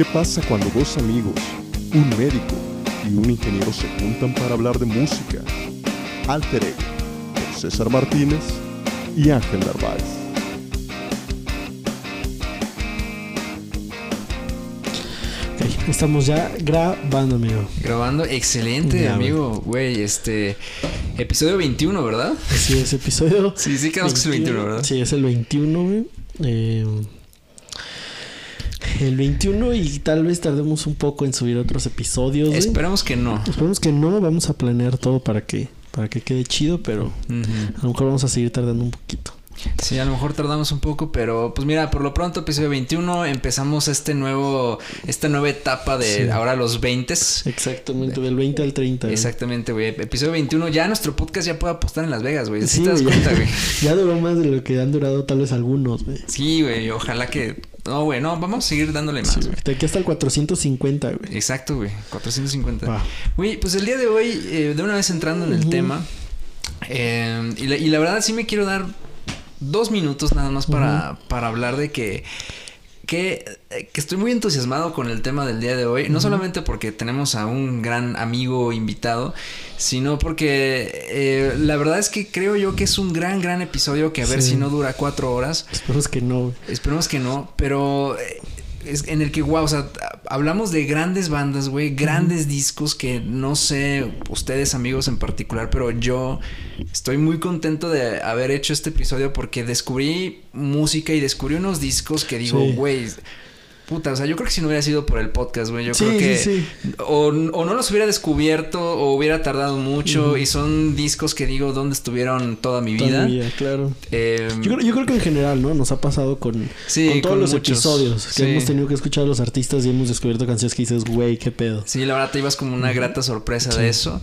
¿Qué pasa cuando dos amigos, un médico y un ingeniero se juntan para hablar de música? Alter Ego, con César Martínez y Ángel Narváez. Ok, estamos ya grabando, amigo. Grabando, excelente, Ya, amigo. Güey, este. Episodio 21, ¿verdad? Sí, es episodio. Sí, sí, quedamos que es el 21, ¿verdad? Sí, es el 21, güey. Eh, el 21 y tal vez tardemos un poco en subir otros episodios. Esperamos que no. Esperemos que no. Vamos a planear todo para que, para que quede chido, pero a lo mejor vamos a seguir tardando un poquito. Sí, a lo mejor tardamos un poco, pero pues mira, por lo pronto, episodio 21, empezamos este nuevo, esta nueva etapa de Sí. ahora los 20. Exactamente, del 20 al 30. güey. Exactamente, güey. Episodio 21, ya nuestro podcast ya puede apostar en Las Vegas, güey. ¿Sí, Sí, te das güey, cuenta, ya, güey? ya duró más de lo que han durado tal vez algunos, güey. Sí, güey, ojalá que... No, güey, no, vamos a seguir dándole más, Sí, güey. güey. De aquí hasta el 450, güey. Exacto, güey. 450. Va. Güey, pues el día de hoy, eh, de una vez entrando en el tema, tema, eh, y, la, y la verdad sí me quiero dar dos minutos nada más para, para hablar de que, que, eh, que estoy muy entusiasmado con el tema del día de hoy. No solamente porque tenemos a un gran amigo invitado, sino porque eh, la verdad es que creo yo que es un gran, gran episodio que a ver Sí. si no dura cuatro horas. Esperemos que no. Esperemos que no, pero eh, es en el que, wow, o sea, hablamos de grandes bandas, güey, grandes discos que no sé, ustedes amigos en particular, pero yo estoy muy contento de haber hecho este episodio porque descubrí música y descubrí unos discos que digo, Sí. Puta, o sea, yo creo que si no hubiera sido por el podcast, güey, yo Sí, creo que sí, O, o no los hubiera descubierto o hubiera tardado mucho y son discos que digo, ¿dónde estuvieron toda mi Toda vida? mi vida, claro. Eh, Yo creo, yo creo que en general, ¿no? Nos ha pasado con, Sí, con todos con los muchos. episodios que Sí. hemos tenido que escuchar a los artistas y hemos descubierto canciones que dices, güey, qué pedo. Sí, la verdad te ibas como una grata sorpresa Sí. de eso.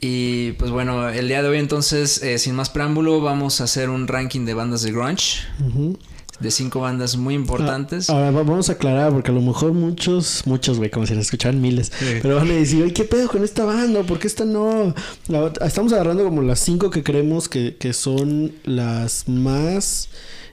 Y pues bueno, el día de hoy entonces, eh, sin más preámbulo, vamos a hacer un ranking de bandas de grunge, Ujú. De cinco bandas muy importantes. Ah, Ahora va- vamos a aclarar, porque a lo mejor muchos, muchos, güey, como si nos escucharan miles, Sí. pero van a decir, oye, ¿qué pedo con esta banda? ¿Por qué esta no? La- estamos agarrando como las cinco que creemos que, que son las más...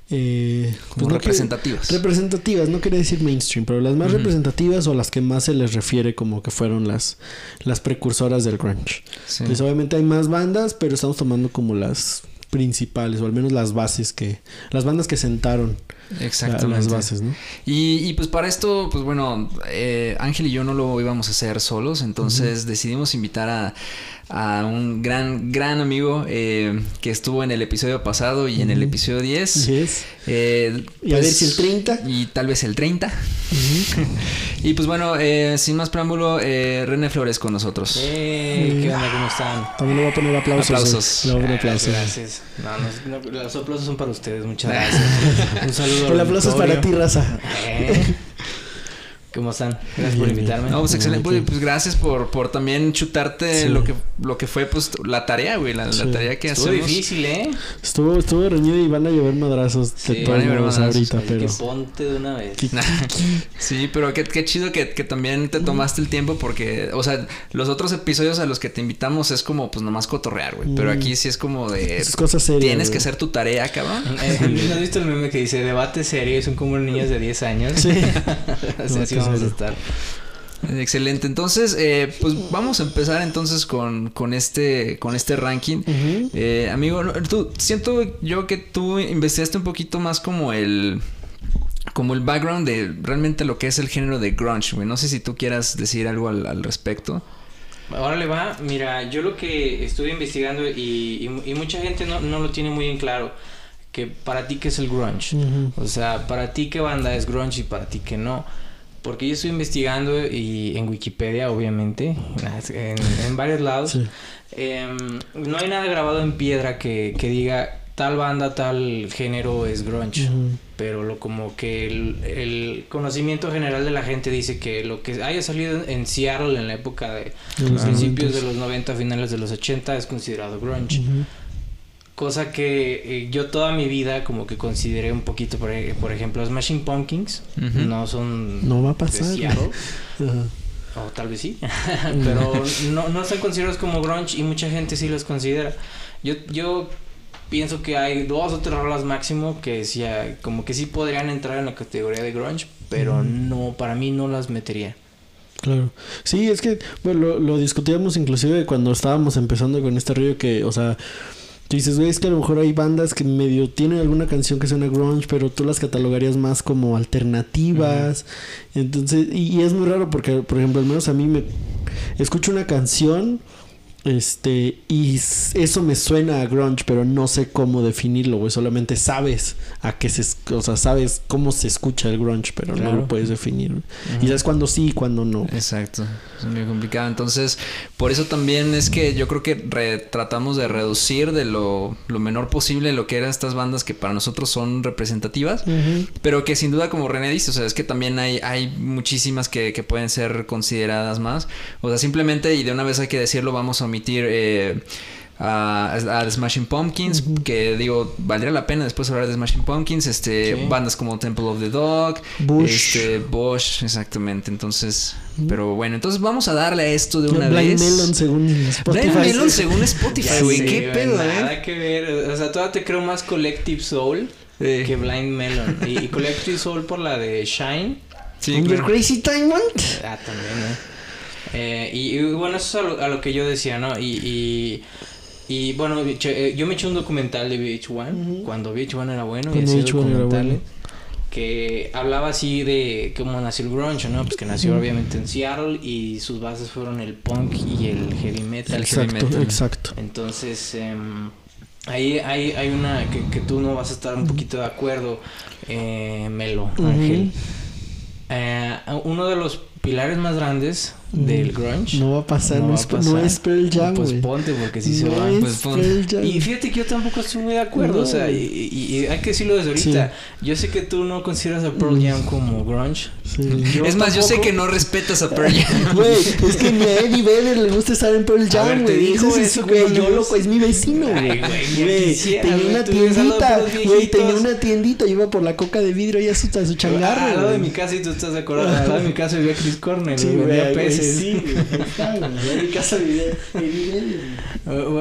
Eh, pues no representativas. Representativas, no quiere decir mainstream, pero las más representativas o las que más se les refiere como que fueron las, las precursoras del grunge. Sí. Pues obviamente hay más bandas, pero estamos tomando como las principales, o al menos las bases que... Las bandas que sentaron Exactamente. las bases, ¿no? Y, y, pues para esto, pues bueno, eh, Ángel y yo no lo íbamos a hacer solos, entonces decidimos invitar a, a un gran, gran amigo eh, que estuvo en el episodio pasado y en el episodio 10. Yes. Eh, Y a ver si el 30. Y tal vez el 30. y pues bueno, eh, sin más preámbulo, eh, René Flores con nosotros. ¿Qué onda? ¿Cómo están? También le voy a poner aplausos. Aplausos. güey. Le voy a poner Gracias, aplausos. Gracias. No, no, no, los aplausos son para ustedes. Muchas gracias. Un saludo. El aplauso es para ti, raza. ¿Cómo están? Gracias por Bien, invitarme. No, pues excelente, pues, pues, gracias por, por también chutarte Sí. lo que lo que fue pues la tarea, güey, la, tarea que Estuvo hacemos. difícil, ¿eh? Estuvo, estuvo reñido y van a llover madrazos Sí, van a madrazos, ahorita, Así pero... que ponte de una vez. Sí, pero qué, qué chido que, que también te tomaste el tiempo porque, o sea, los otros episodios a los que te invitamos es como pues nomás cotorrear, güey. Pero Mm. aquí sí es como de Es cosa seria. tienes güey. que hacer tu tarea, cabrón. Eh, ¿No has visto el meme que dice debate serio? Son como niños de 10 años. Sí. así vamos serio. a estar. Excelente. Entonces, eh, pues vamos a empezar entonces con, con este con este ranking. Eh, amigo, tú siento yo que tú investigaste un poquito más como el como el background de realmente lo que es el género de grunge, güey. No sé si tú quieras decir algo al, al respecto. Ahora le va, mira, yo lo que estuve investigando y, y- y mucha gente no, no lo tiene muy en claro, que para ti qué es el grunge. O sea, para ti qué banda es grunge y para ti qué no. Porque yo estoy investigando y en Wikipedia, obviamente, en, en varios lados. Sí. em, no hay nada grabado en piedra que, que diga tal banda, tal género es grunge. Pero lo como que el, el conocimiento general de la gente dice que lo que haya salido en Seattle en la época de De los principios de 90s. los 90, finales de los 80 es considerado grunge. Cosa que eh, yo toda mi vida como que consideré un poquito, por, e- por ejemplo, Smashing Pumpkins. Ujú. No son No va a de pasar. O tal vez sí, pero no, no están considerados como grunge y mucha gente sí los considera. Yo, yo pienso que hay dos o tres rolas máximo que sí, como que sí podrían entrar en la categoría de grunge, pero no, para mí no las metería. Claro. Sí, es que, bueno, lo, lo discutíamos inclusive cuando estábamos empezando con este rollo que, o sea, tú dices, güey, es que a lo mejor hay bandas que medio tienen alguna canción que suena grunge, pero tú las catalogarías más como alternativas. Entonces, y, y es muy raro porque, por ejemplo, al menos a mí me escucho una canción este, y eso me suena a grunge, pero no sé cómo definirlo, güey. Solamente sabes a qué se, o sea, sabes cómo se escucha el grunge, pero no lo puedes definir. Y sabes cuándo sí y cuándo no. Exacto, es muy complicado. Entonces, por eso también es que yo creo que re- tratamos de reducir de lo, lo menor posible lo que eran estas bandas que para nosotros son representativas, pero que sin duda, como René dice, o sea, es que también hay, hay muchísimas que, que pueden ser consideradas más. O sea, simplemente, y de una vez hay que decirlo, vamos a omitir eh, a, a The Smashing Pumpkins, que digo, valdría la pena después hablar de Smashing Pumpkins, este, Sí. bandas como Temple of the Dog, Bush. este, Bosch, exactamente. Entonces, pero bueno, entonces vamos a darle a esto de una Blind vez. Melon según Spotify. Blind Melon según Spotify, güey. sé, ¿Qué güey, pedo, Nada eh? que ver. O sea, todavía te creo más Collective Soul que Blind Melon. Y, y Collective Soul por la de Shine. Sí, claro. Crazy Diamond. Ah, también, ¿eh? Eh, y, y bueno, eso es a lo, a lo que yo decía, ¿no? Y, y, y, bueno, eh, yo me eché un documental de VH1 cuando VH1 era bueno y hacía VH1 era documentales bueno. que hablaba así de cómo nació el grunge, ¿no? Pues que nació obviamente en Seattle y sus bases fueron el punk y el heavy metal. El heavy Exacto, metal. exacto. Entonces, em, ahí hay, hay una que, que tú no vas a estar un poquito de acuerdo, eh, Melo. Ángel. Eh, uno de los pilares más grandes del grunge. No va a pasar, no, va es, a no pasar. es Pearl Jam, Pues güey. ponte porque sí se no va. es Pues pon. Pearl Jam. Y fíjate que yo tampoco estoy muy de acuerdo, No. o sea, y, y- y hay que decirlo desde ahorita. Yo sé que tú no consideras a Pearl Jam como grunge. Sí. Yo es más, yo sé que no respetas a Pearl Jam. Güey, es que ni a Eddie Vedder le gusta estar en Pearl Jam, ver, te güey. dijo Ese es- eso que güey, no yo loco, es mi vecino, güey. güey, Güey, tenía güey, una tiendita, güey, tenía una tiendita, iba por la coca de vidrio y a su, changarro, al lado de güey. mi casa y tú estás de acuerdo. Al lado de mi casa vivía Chris Cornell, Sí, güey, vendía peces. sí, güey, en mi casa vivía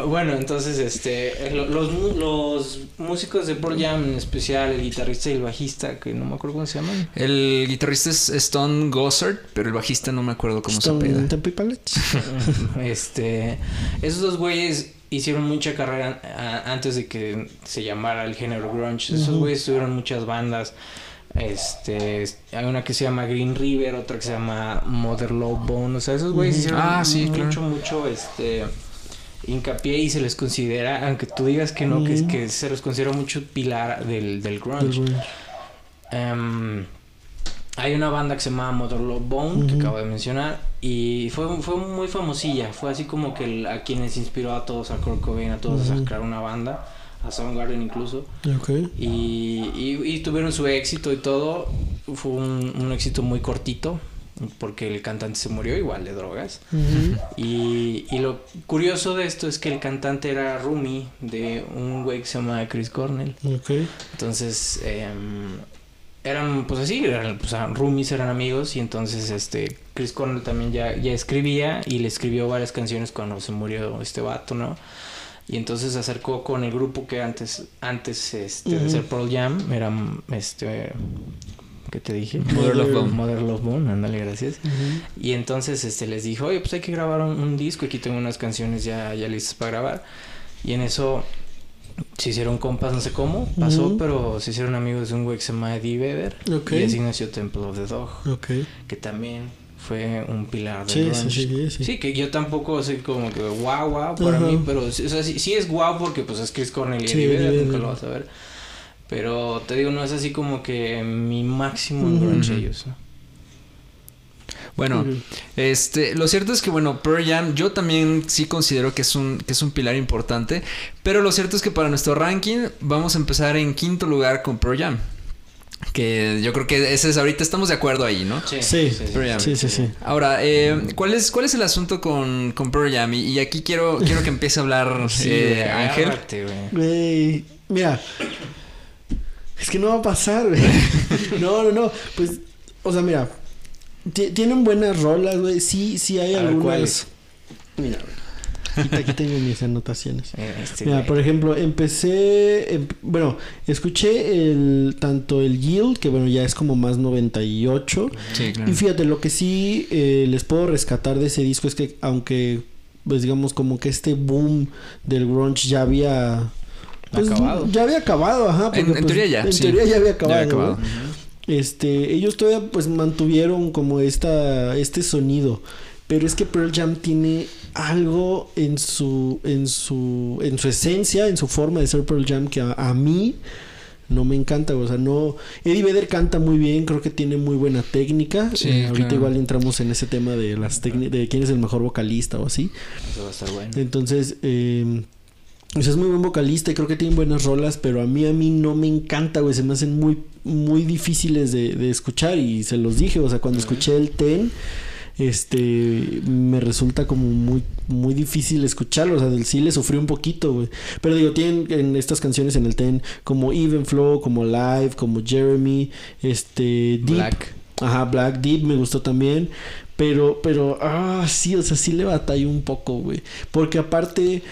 Bueno, entonces, este, lo- los, los músicos de Pearl Jam, en especial el guitarrista y el bajista, que no me acuerdo cómo se llaman. El guitarrista es Stone Gossard, pero el bajista no me acuerdo cómo Stone se Pilots. este, esos dos güeyes hicieron mucha carrera antes de que se llamara el género grunge. Esos güeyes tuvieron muchas bandas. Este, hay una que se llama Green River, otra que se llama Mother Love Bone. O sea, esos güeyes hicieron Ah, sí, mucho, claro. mucho, este, hincapié y se les considera, aunque tú digas que no, que, se les considera mucho pilar del, del grunge. Del. Em, hay una banda que se llama Mother Love Bone, que acabo de mencionar, y fue, fue muy famosilla. Fue así como que el- a quienes inspiró a todos, a Kurt Cobain, a todos a sacar una banda, a Soundgarden incluso. Ok. Y, y, y tuvieron su éxito y todo. Fue un, un éxito muy cortito, porque el cantante se murió igual de drogas. Y, y lo curioso de esto es que el cantante era roomie de un güey que se llama Chris Cornell. Ok. Entonces, em, eran pues así, eran, pues, roomies, eran amigos y entonces este Chris Cornell también ya, ya escribía y le escribió varias canciones cuando se murió este vato, ¿no? Y entonces se acercó con el grupo que antes, antes este, de ser Pearl Jam, era este, ¿qué te dije? Mother Love Bone. Mother Love Bone, ándale, gracias. Y entonces este les dijo, oye, pues hay que grabar un, un disco, aquí tengo unas canciones ya, ya listas para grabar. Y en eso se hicieron compas, no sé cómo, pasó, pero se hicieron amigos de un güey que se llama Eddie Vedder. Ok. Y así nació Temple of the Dog, Ok. que también fue un pilar del Sí, sí, grunge. sí, sí. Sí, que yo tampoco soy como que guau, guau para mí, pero sí- o sea, sí, sí es guau porque pues es Chris Cornell y Sí, Eddie Eddie Vedder, nunca lo vas a ver. Pero te digo, no es así como que mi máximo en grunge ellos. ¿no? Bueno, este, lo cierto es que bueno, Pearl Jam yo también sí considero que es un que es un pilar importante, pero lo cierto es que para nuestro ranking vamos a empezar en quinto lugar con Pearl Jam. Que yo creo que ese es ahorita estamos de acuerdo ahí, ¿no? Sí. Jam. Sí, sí, sí. Ahora, eh, ¿cuál es cuál es el asunto con con Pearl Jam? Y, aquí quiero quiero que empiece a hablar Sí, eh, Ángel. agárrate, güey. Mira. Es que no va a pasar, güey. No, no, no. Pues, o sea, mira. ti- Tienen buenas rolas, güey. Sí, sí hay A ver, algunas. Mira, güey. Aquí, aquí tengo mis anotaciones. Eh, este Mira, por ejemplo, empecé, em- bueno, escuché el tanto el Yield, que bueno, ya es como más 98. Sí, claro. Y fíjate, lo que sí eh, les puedo rescatar de ese disco es que aunque, pues digamos, como que este boom del grunge ya había... pues, Acabado. Ya había acabado, ajá. En- porque, en pues, teoría ya, En sí. teoría ya había Ya acabado. había acabado. ¿no? Este, ellos todavía pues mantuvieron como esta, este sonido. Pero es que Pearl Jam tiene algo en su, en su, en su esencia, en su forma de ser Pearl Jam que a, a mí no me encanta. O sea, no. Eddie Vedder canta muy bien, creo que tiene muy buena técnica. Sí, Eh, ahorita claro. igual entramos en ese tema de las técnicas, de quién es el mejor vocalista o así. Eso va a estar bueno. Entonces, eh, pues es muy buen vocalista y creo que tiene buenas rolas, pero a mí a mí no me encanta, güey, se me hacen muy muy difíciles de, de escuchar y se los dije, o sea, cuando escuché el Ten, este, me resulta como muy muy difícil escucharlo, o sea, del sí le sufrí un poquito, güey. Pero digo, tienen en estas canciones en el Ten como Even Flow, como Live, como Jeremy, este, Deep, Black. Ajá, Black Deep me gustó también. Pero, pero, ah, sí, o sea, sí le batallo un poco, güey. Porque aparte,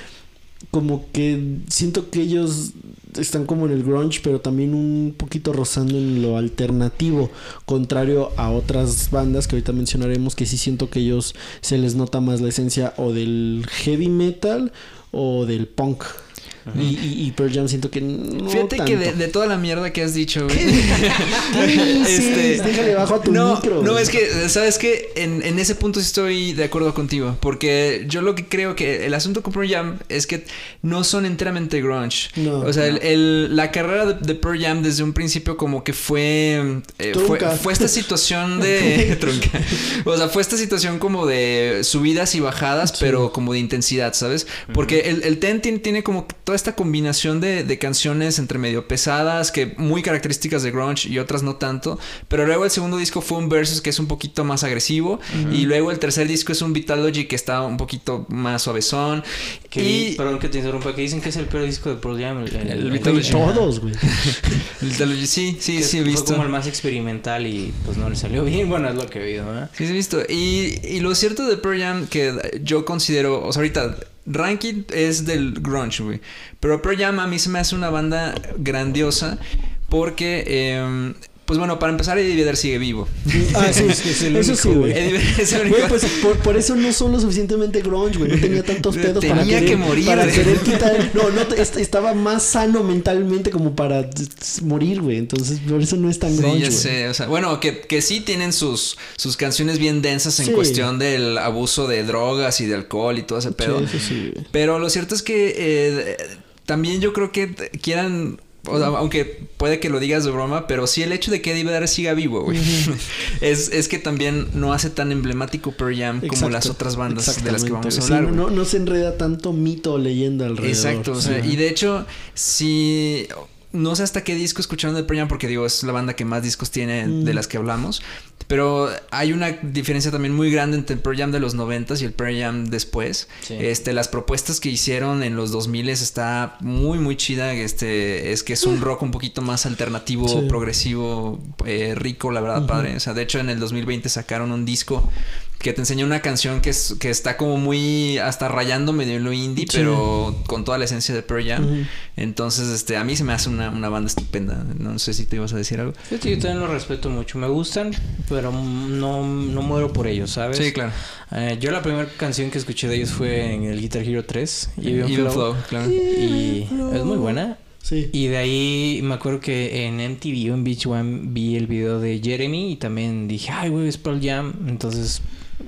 como que siento que ellos están como en el grunge, pero también un poquito rozando en lo alternativo. Contrario a otras bandas que ahorita mencionaremos, que sí siento que ellos se les nota más la esencia o del heavy metal o del punk. Y, y, y Pearl Jam siento que no Fíjate que de, toda la mierda que has dicho, güey. Sí, déjale bajo a tu Este, no, micro, No, güey. es que, ¿sabes qué? En, en ese punto sí estoy de acuerdo contigo. Porque yo lo que creo que el asunto con Pearl Jam es que no son enteramente grunge. No, o sea, el- no. el- la carrera de, de Pearl Jam desde un principio como que fue, eh, fue... Fue esta situación de... trunca. O sea, fue esta situación como de subidas y bajadas, pero como de intensidad, ¿sabes? Porque el, el Ten tiene como toda esta combinación de, de canciones entre medio pesadas, que muy características de grunge y otras no tanto. Pero luego el segundo disco fue un Versus que es un poquito más agresivo. Y luego el tercer disco es un Vitalogy que está un poquito más suavezón. Que y di- Perdón que te interrumpa, que dicen que es el peor disco de Pearl Jam. El, El Güey, Vitalogy. todos, güey. el Vitalogy, sí, sí, que sí he fue visto. como el más experimental y pues no le salió bien. Bueno, es lo que he oído, ¿verdad? Sí, sí, he visto. Y, y lo cierto de Pearl Jam que yo considero, o sea, ahorita, Ranking es del grunge, güey. Pero Pearl Jam a mí se me hace una banda grandiosa porque, eh, pues bueno, para empezar, Eddie Vedder sigue vivo. Ah, sí, Es el eso único, sí, güey. güey. Eddie Vedder es el único- Güey, pues por, por eso no son lo suficientemente grunge, güey. No tenía tantos pedos para Tenía querer, que morir, para querer quitar. No, no, est- estaba más sano mentalmente como para morir, güey. Entonces, por eso no es tan Sí, grunge, ya güey. sé. O sea, bueno, que, que sí tienen sus, sus canciones bien densas en Sí. cuestión del abuso de drogas y de alcohol y todo ese pedo. Sí, eso sí, güey. Pero lo cierto es que eh, también yo creo que quieran. O sea, aunque puede que lo digas de broma, pero sí el hecho de que Eddie Vedder siga vivo, güey. es, es que también no hace tan emblemático Pearl Jam como las otras bandas de las que vamos a güey. Sí, hablar. no, no, se enreda tanto mito o leyenda alrededor. Exacto, o sea, Sí. y de hecho, si no sé hasta qué disco escucharon de Pearl Jam porque digo, es la banda que más discos tiene de Mm. las que hablamos, pero hay una diferencia también muy grande entre el Pearl Jam de los 90 y el Pearl Jam después. Sí. Este, las propuestas que hicieron en los 2000 está muy muy chida, este es que es un rock un poquito más alternativo, Sí. progresivo, eh, rico, la verdad, padre. O sea, de hecho en el 2020 sacaron un disco que te enseña una canción que, es, que está como muy hasta rayando medio en lo indie, Sí. pero con toda la esencia de Pearl Jam. Entonces, este, a mí se me hace una, una banda estupenda. No sé si te ibas a decir algo. Yo también lo respeto mucho. Me gustan, pero no, no muero por ellos, ¿sabes? Sí, claro. Eh, yo la primera canción que escuché de ellos fue en el Guitar Hero 3. Even, Even Flow. Flow, claro. Y es muy buena. Sí. Y de ahí me acuerdo que en MTV o en Beach One vi el video de Jeremy y también dije, ay, güey, es Pearl Jam. Entonces, eh,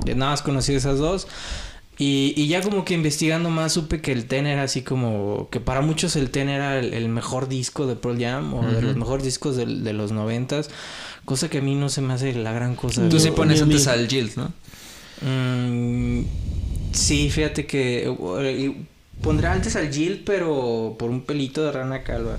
nada más conocí esas dos. Y, y ya como que investigando más supe que el Ten era así como... Que para muchos el Ten era el, el mejor disco de Pearl Jam o de los mejores discos de, de los noventas. Cosa que a mí no se me hace la gran cosa. Tú sí pones antes al Jill, ¿no? Mm, sí, fíjate que eh, pondré antes al Jill, pero por un pelito de rana calva.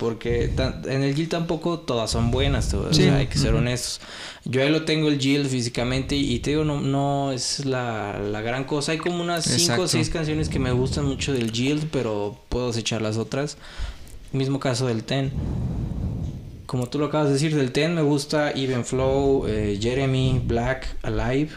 Porque en el Jill tampoco todas son buenas, o Sí. hay que ser honestos. Yo ahí lo tengo el Jill físicamente y, te digo, no, no es la, la gran cosa. Hay como unas 5 Exacto. o 6 canciones que me gustan mucho del Jill, pero puedo desechar las otras. Mismo caso del Ten. Como tú lo acabas de decir, del Ten me gusta Even Flow, eh, Jeremy, Black, Alive.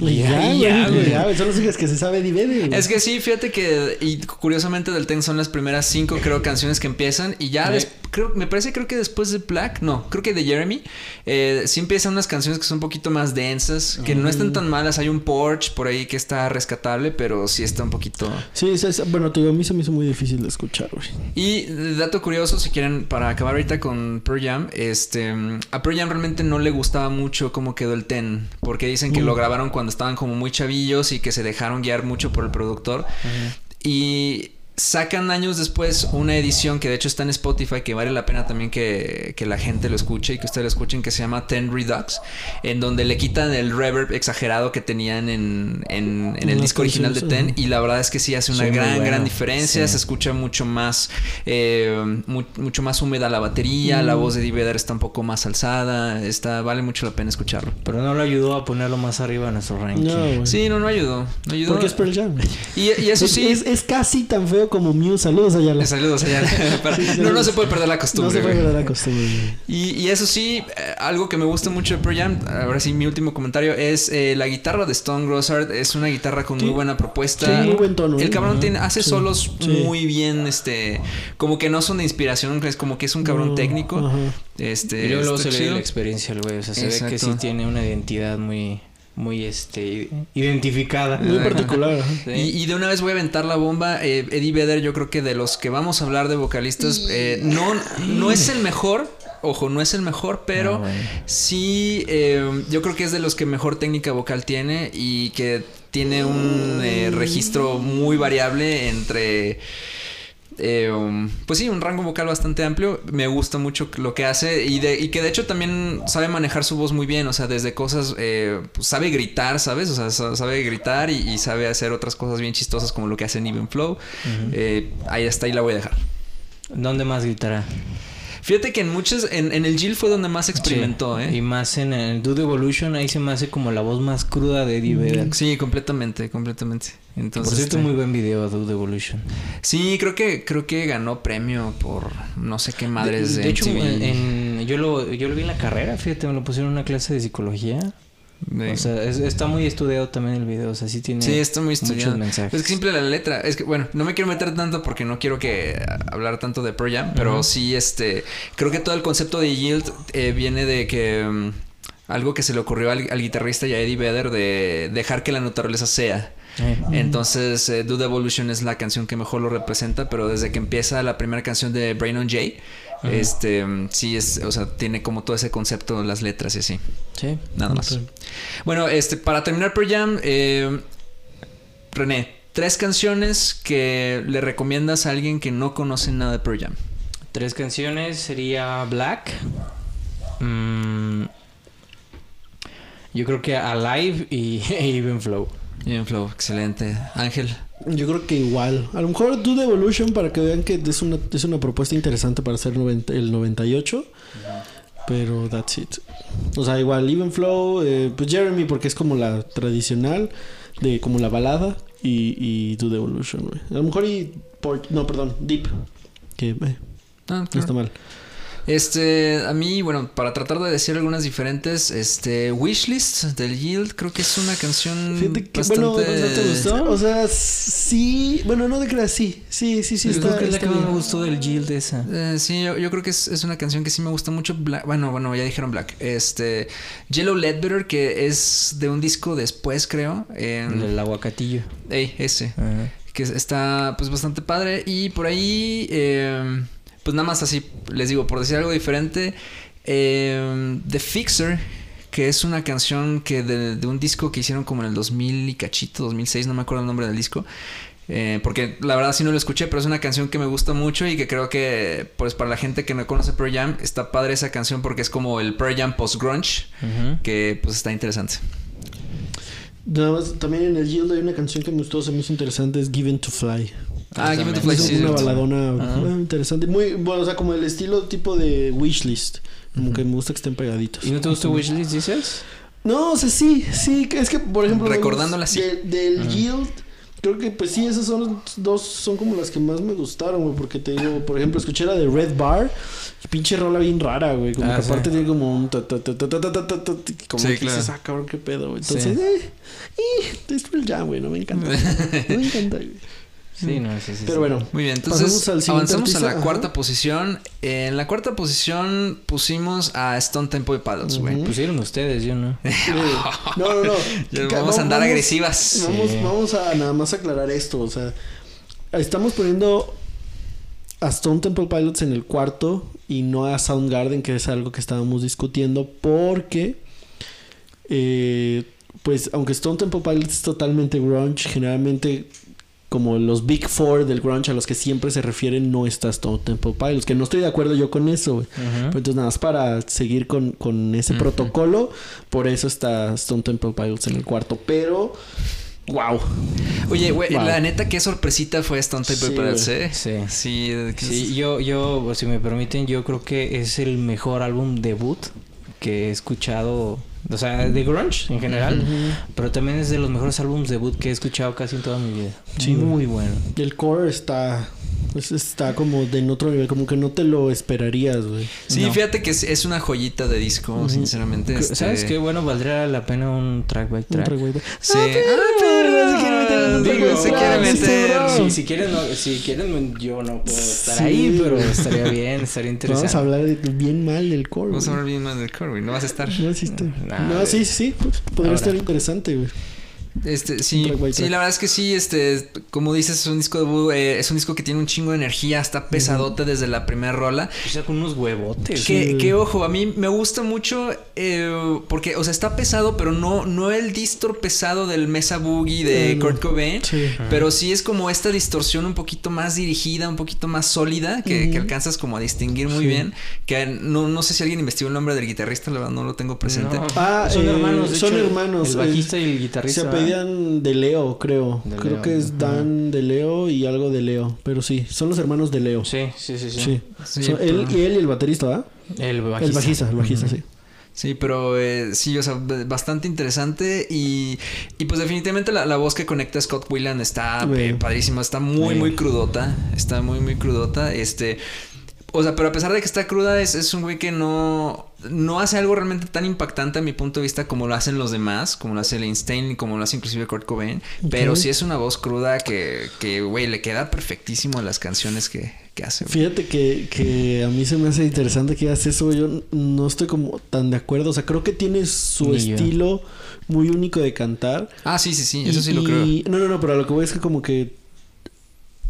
Y Ya, ya, ya, güey, ya, güey. Son los hijas que se sabe güey. Es que sí, fíjate que, y curiosamente del Ten son las primeras cinco, creo, canciones que empiezan. Y ya, Sí. Creo, me parece, creo que después de Black, no, creo que de Jeremy, eh, sí empiezan unas canciones que son un poquito más densas, que no están tan malas. Hay un Porch por ahí que está rescatable, pero sí está un poquito. Sí, es- es- bueno, te digo, a mí se me hizo muy difícil de escuchar, güey. Y dato curioso, si quieren, para acabar ahorita con Pearl Jam, este, a Pearl Jam realmente no le gustaba mucho cómo quedó el Ten, porque dicen que Mm. lo grabaron cuando estaban como muy chavillos y que se dejaron guiar mucho por el productor. Y sacan años después una edición que de hecho está en Spotify que vale la pena también que, que la gente lo escuche y que ustedes lo escuchen que se llama Ten Redux en donde le quitan el reverb exagerado que tenían en, en, en el disco original de Ten y la verdad es que sí hace una Sí, gran bueno. gran diferencia Sí. se escucha mucho más eh, mu- mucho más húmeda la batería la Mm. voz de Eddie Vedder está un poco más alzada está vale mucho la pena escucharlo Pero no lo ayudó a ponerlo más arriba en nuestro ranking. No, sí no no ayudó no ayudó Porque es Pearl Jam. y, y eso Es- sí Es, es casi tan feo como Muse. Saludos allá. Eh, Saludos allá. Para- Sí, no, no se puede perder la No costumbre. se puede ver la costumbre. güey. y, y eso sí, eh, algo que me gusta mucho de Pearl Jam, ahora sí mi último comentario, es eh, la guitarra de Stone Grossard. Es una guitarra con Sí. muy buena propuesta. Sí, muy buen tono, El cabrón tiene, hace Sí. solos Sí. muy bien, este, como que no son de inspiración, es como que es un cabrón No, técnico. ajá. Este, Y luego, se le ve la experiencia al güey. O sea, se ve que sí tiene una identidad muy, muy, este, identificada. Muy particular. Sí. Y, y de una vez voy a aventar la bomba. eh, Eddie Vedder, yo creo que de los que vamos a hablar de vocalistas, eh, no, no es el mejor. Ojo, no es el mejor, pero bueno. sí, eh, yo creo que es de los que mejor técnica vocal tiene y que tiene un eh, registro muy variable entre... eh, um, pues sí, un rango vocal bastante amplio. Me gusta mucho lo que hace y, de, y que de hecho también sabe manejar su voz muy bien. O sea, desde cosas, eh, pues sabe gritar, ¿sabes? O sea, sa- sabe gritar y, y sabe hacer otras cosas bien chistosas como lo que hace en Even Flow. Eh, ahí hasta ahí la voy a dejar. ¿Dónde más gritará? Fíjate que en muchos, en, en el Jill fue donde más experimentó, Sí. ¿eh? Y más en el Dude Evolution, ahí se me hace como la voz más cruda de Eddie Vedder. Sí, completamente, completamente. Entonces, Por cierto, este, muy buen video Dude Evolution. Sí, creo que creo que ganó premio por no sé qué madres de, de, de hecho, en- yo, lo, yo lo vi en la carrera, fíjate, me lo pusieron en una clase de psicología. O sea, es- está muy estudiado también el video, o sea, sí tiene sí, está muy muchos estudiado. mensajes. Es que simple la letra. Es que, bueno, no me quiero meter tanto porque no quiero que hablar tanto de Pearl Jam, pero sí, este, creo que todo el concepto de Yield eh, viene de que mm, algo que se le ocurrió al, al guitarrista y a Eddie Vedder de dejar que la naturaleza sea. Eh, Entonces, eh, Dude Evolution es la canción que mejor lo representa, pero desde que empieza la primera canción de Brain on Jay, este, sí es, o sea, tiene como todo ese concepto, las letras y así. sí. Nada más. Bueno, este, para terminar Pearl Jam, eh, René, tres canciones que le recomiendas a alguien que no conoce nada de Pearl Jam. Tres canciones sería Black. Mm, yo creo que Alive y Even Flow. Bien, Flow, excelente. Ángel. Yo creo que igual. A lo mejor Dude Evolution para que vean que es una, es una propuesta interesante para hacer 90 el 98. Pero that's it. O sea, igual Even Flow, eh, pues Jeremy porque es como la tradicional, de como la balada. Y, y Dude Evolution, güey. A lo mejor y... Por, no, perdón, Deep. Que eh, Ah, no está mal. Este, a mí, bueno, para tratar de decir algunas diferentes, este, Wishlist del Yield, creo que es una canción Fíjate que, bastante... bueno, ¿no te gustó? O sea, sí... Bueno, no de creas, sí. Sí, sí, sí. yo está, creo que es la que más me gustó del Jill de esa. Eh, sí, yo, yo creo que es, es una canción que sí me gusta mucho. Black- bueno, bueno, ya dijeron Black. Este, Yellow Ledbetter, que es de un disco después, creo. El aguacatillo. ey, ese. Ajá. Que está pues bastante padre. Y por ahí, em, pues nada más así, les digo, por decir algo diferente. em, The Fixer, que es una canción que de, de un disco que hicieron como en el 2000 y cachito, 2006, no me acuerdo el nombre del disco. Eh, porque la verdad sí no lo escuché, pero es una canción que me gusta mucho y que creo que, pues para la gente que no conoce Pearl Jam, está padre esa canción porque es como el Pearl Jam post-grunge, que pues está interesante. Nada más, también en el Yield hay una canción que me gustó, se me hizo interesante, es Given to Fly. Ah, Give Me the Flight, Una baladona interesante. Muy, bueno, o sea, como el estilo tipo de Wishlist. Como que me gusta que estén pegaditos. ¿Y no te gustó Wishlist, dices? No, o sea, sí, sí. Es que, por ejemplo... Recordándola así. De, del Guild... Creo que pues sí, esas son las dos, son como las que más me gustaron, güey, porque te digo, por ejemplo, escuché la de Red Bar, pinche rola bien rara, güey, como ah, que aparte tiene como un... Ta, ta, ta, ta como sí, que claro. dices, ah, cabrón, qué pedo, güey. Entonces, sí. eh, eh, es ya, güey, no me encanta. no me encanta, güey. Sí, no, sí, sí. Pero sí. bueno, Muy bien, entonces Pasamos al siguiente avanzamos a la ajá. cuarta posición. En la cuarta posición pusimos a Stone Temple Pilots, güey. Ujú. Pusieron ustedes, yo no. No, no, no. Vamos a andar vamos- agresivas. Vamos, Sí. vamos a nada más aclarar esto. O sea, estamos poniendo a Stone Temple Pilots en el cuarto y no a Soundgarden, que es algo que estábamos discutiendo, porque, eh, pues, aunque Stone Temple Pilots es totalmente grunge, generalmente como los Big Four del grunge a los que siempre se refieren, no está Stone Temple Pilots, que no estoy de acuerdo yo con eso, güey. Pero entonces nada más para seguir con, con ese protocolo, por eso está Stone Temple Pilots en el cuarto. Pero, wow. Oye, güey, Wow. la neta, qué sorpresita fue Stone Temple Sí, Pilots. ¿eh? Sí. Sí, Sí, yo, yo, si me permiten, yo creo que es el mejor álbum debut que he escuchado, o sea, de grunge en general, pero también es de los mejores álbumes debut que he escuchado casi en toda mi vida. Sí, muy bueno. El core está, pues, está como de en otro nivel, como que no te lo esperarías, güey. Sí, No. fíjate que es, es una joyita de disco, sinceramente. este- ¿Sabes qué? Bueno, valdría la pena un track by Un track. Sí. Ah, perro, se quiere meter en un Digo, track by se track, quiere sí, meter. bro. Sí, si quieren, no, si quieren, yo no puedo estar Sí. ahí, pero estaría bien, estaría interesante. Vamos a hablar de- bien mal del core, Vamos a hablar bien más del core, güey. No vas a estar. No existe. Nah, no, sí, sí, sí. pues, Podría Ahora. estar interesante, güey. Este, sí, sí, la verdad es que sí, este, como dices, es un disco de, eh, es un disco que tiene un chingo de energía, está pesadote desde la primera rola. O sea, con unos huevotes. Que, Sí. que, ojo, a mí me gusta mucho eh, porque, o sea, está pesado, pero no, no el distor pesado del Mesa Boogie de Eh, no. Kurt Cobain. Sí. Pero sí es como esta distorsión un poquito más dirigida, un poquito más sólida, que, alcanzas como a distinguir muy Sí. bien. Que no, no sé si alguien investigó el nombre del guitarrista, la verdad no lo tengo presente. No, Ah, son eh, hermanos. de son hecho, hermanos, El eh, bajista y el guitarrista. Apellían de Leo, creo. De creo Leo, que es. Dan de Leo y algo de Leo. Pero sí, son los hermanos de Leo. Sí, sí, sí. sí. Sí. Sí, Son él y él y el baterista, ¿verdad? El bajista. El bajista, el bajista, sí. Sí, pero eh, sí, o sea, bastante interesante y, y pues definitivamente la, la voz que conecta a Scott Whelan está eh, padrísima, está muy, muy crudota, está muy, muy crudota, este... O sea, pero a pesar de que está cruda, es, es un güey que no, no hace algo realmente tan impactante a mi punto de vista como lo hacen los demás, como lo hace Lane y como lo hace inclusive Kurt Cobain. Pero sí es una voz cruda que, que güey, le queda perfectísimo a las canciones que, que hace. güey. Fíjate que, que a mí se me hace interesante que hagas eso. Yo no estoy como tan de acuerdo. O sea, creo que tiene su Ni yo. estilo muy único de cantar. Ah, sí, sí, sí, eso Y- sí lo creo. y- No, no, no, pero a lo que voy es que como que...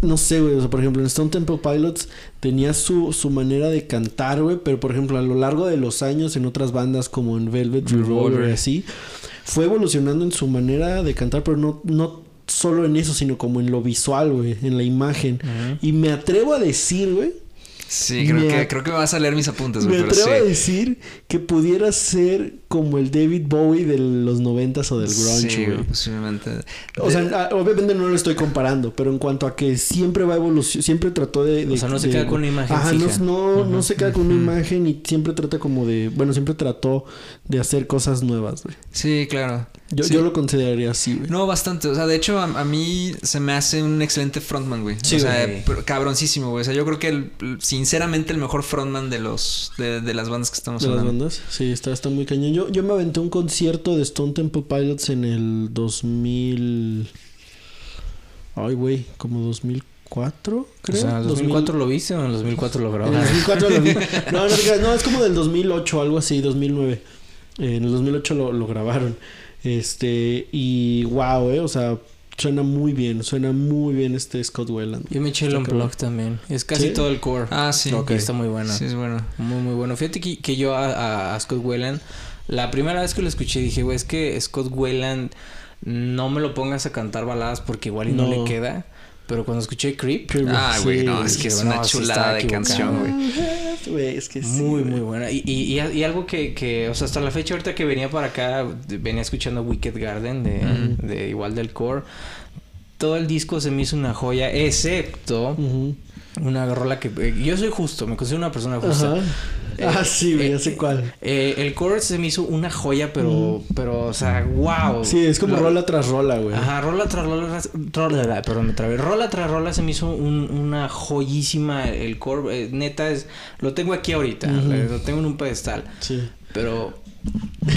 No sé, güey. O sea, por ejemplo, en Stone Temple Pilots tenía su, su manera de cantar, güey. Pero, por ejemplo, a lo largo de los años en otras bandas como en Velvet Revolver y así... Fue evolucionando en su manera de cantar, pero no, no solo en eso, sino como en lo visual, güey. En la imagen. Y me atrevo a decir, güey, Sí, creo me que, creo que me vas a leer mis apuntes, güey, me pero atrevo a decir que pudiera ser como el David Bowie de los noventas o del grunge, Sí, güey. posiblemente. O sea, ah, obviamente no lo estoy comparando, pero en cuanto a que siempre va a evolucionar, siempre trató de, de- O sea, no se de- queda con una imagen Ajá, no, fija. no, no Ujú, se queda con una imagen y siempre trata como de, bueno, siempre trató de hacer cosas nuevas, güey. Sí, claro. Yo, Sí. yo lo consideraría así, güey. No, bastante. O sea, de hecho, a, a mí se me hace un excelente frontman, güey. Sí, o sea, güey. cabroncísimo, güey. O sea, yo creo que, el- sinceramente, el mejor frontman de los de, de las bandas que estamos De las hablando. bandas, sí, está, está muy cañón. Yo, yo me aventé un concierto de Stone Temple Pilots en el 2000. Ay, güey, como 2004, creo. O sea, ¿en 2004 lo viste o en el 2004 lo En el grabaste? 2004 lo vi. No, no, no, es como del 2008, algo así, 2009. Eh, en el 2008 lo, lo grabaron. Este, y wow, eh, o sea, suena muy bien, suena muy bien este Scott Weiland. Yo me eché el. Unplugged también. Es casi ¿Sí? todo el core. Ah, sí. Está muy bueno. Sí, es bueno. Muy, muy bueno. Fíjate que, que yo a, Scott Weiland, la primera vez que lo escuché dije, güey, es que Scott Weiland no me lo pongas a cantar baladas porque igual y no, No. le queda. Pero cuando escuché Creep, Ah, güey, Sí, no, es que es una chulada de canción, güey. Güey, es que sí, muy, muy buena. Y, y, algo que, que, o sea, hasta la fecha ahorita que venía para acá, venía escuchando Wicked Garden de, de igual del core. Todo el disco se me hizo una joya, excepto. Una rola que... eh, yo soy justo, me considero una persona justa. Ah, sí, güey, eh, ya sé cuál. Eh, el core se me hizo una joya, pero... Pero, o sea, wow. Sí, es como La- rola tras rola, güey. Ajá, rola tras rola, rola, perdón, me trabé. Rola tras rola se me hizo un- una joyísima el core. eh, neta, es, lo tengo aquí ahorita, eh, lo tengo en un pedestal. Sí. Pero,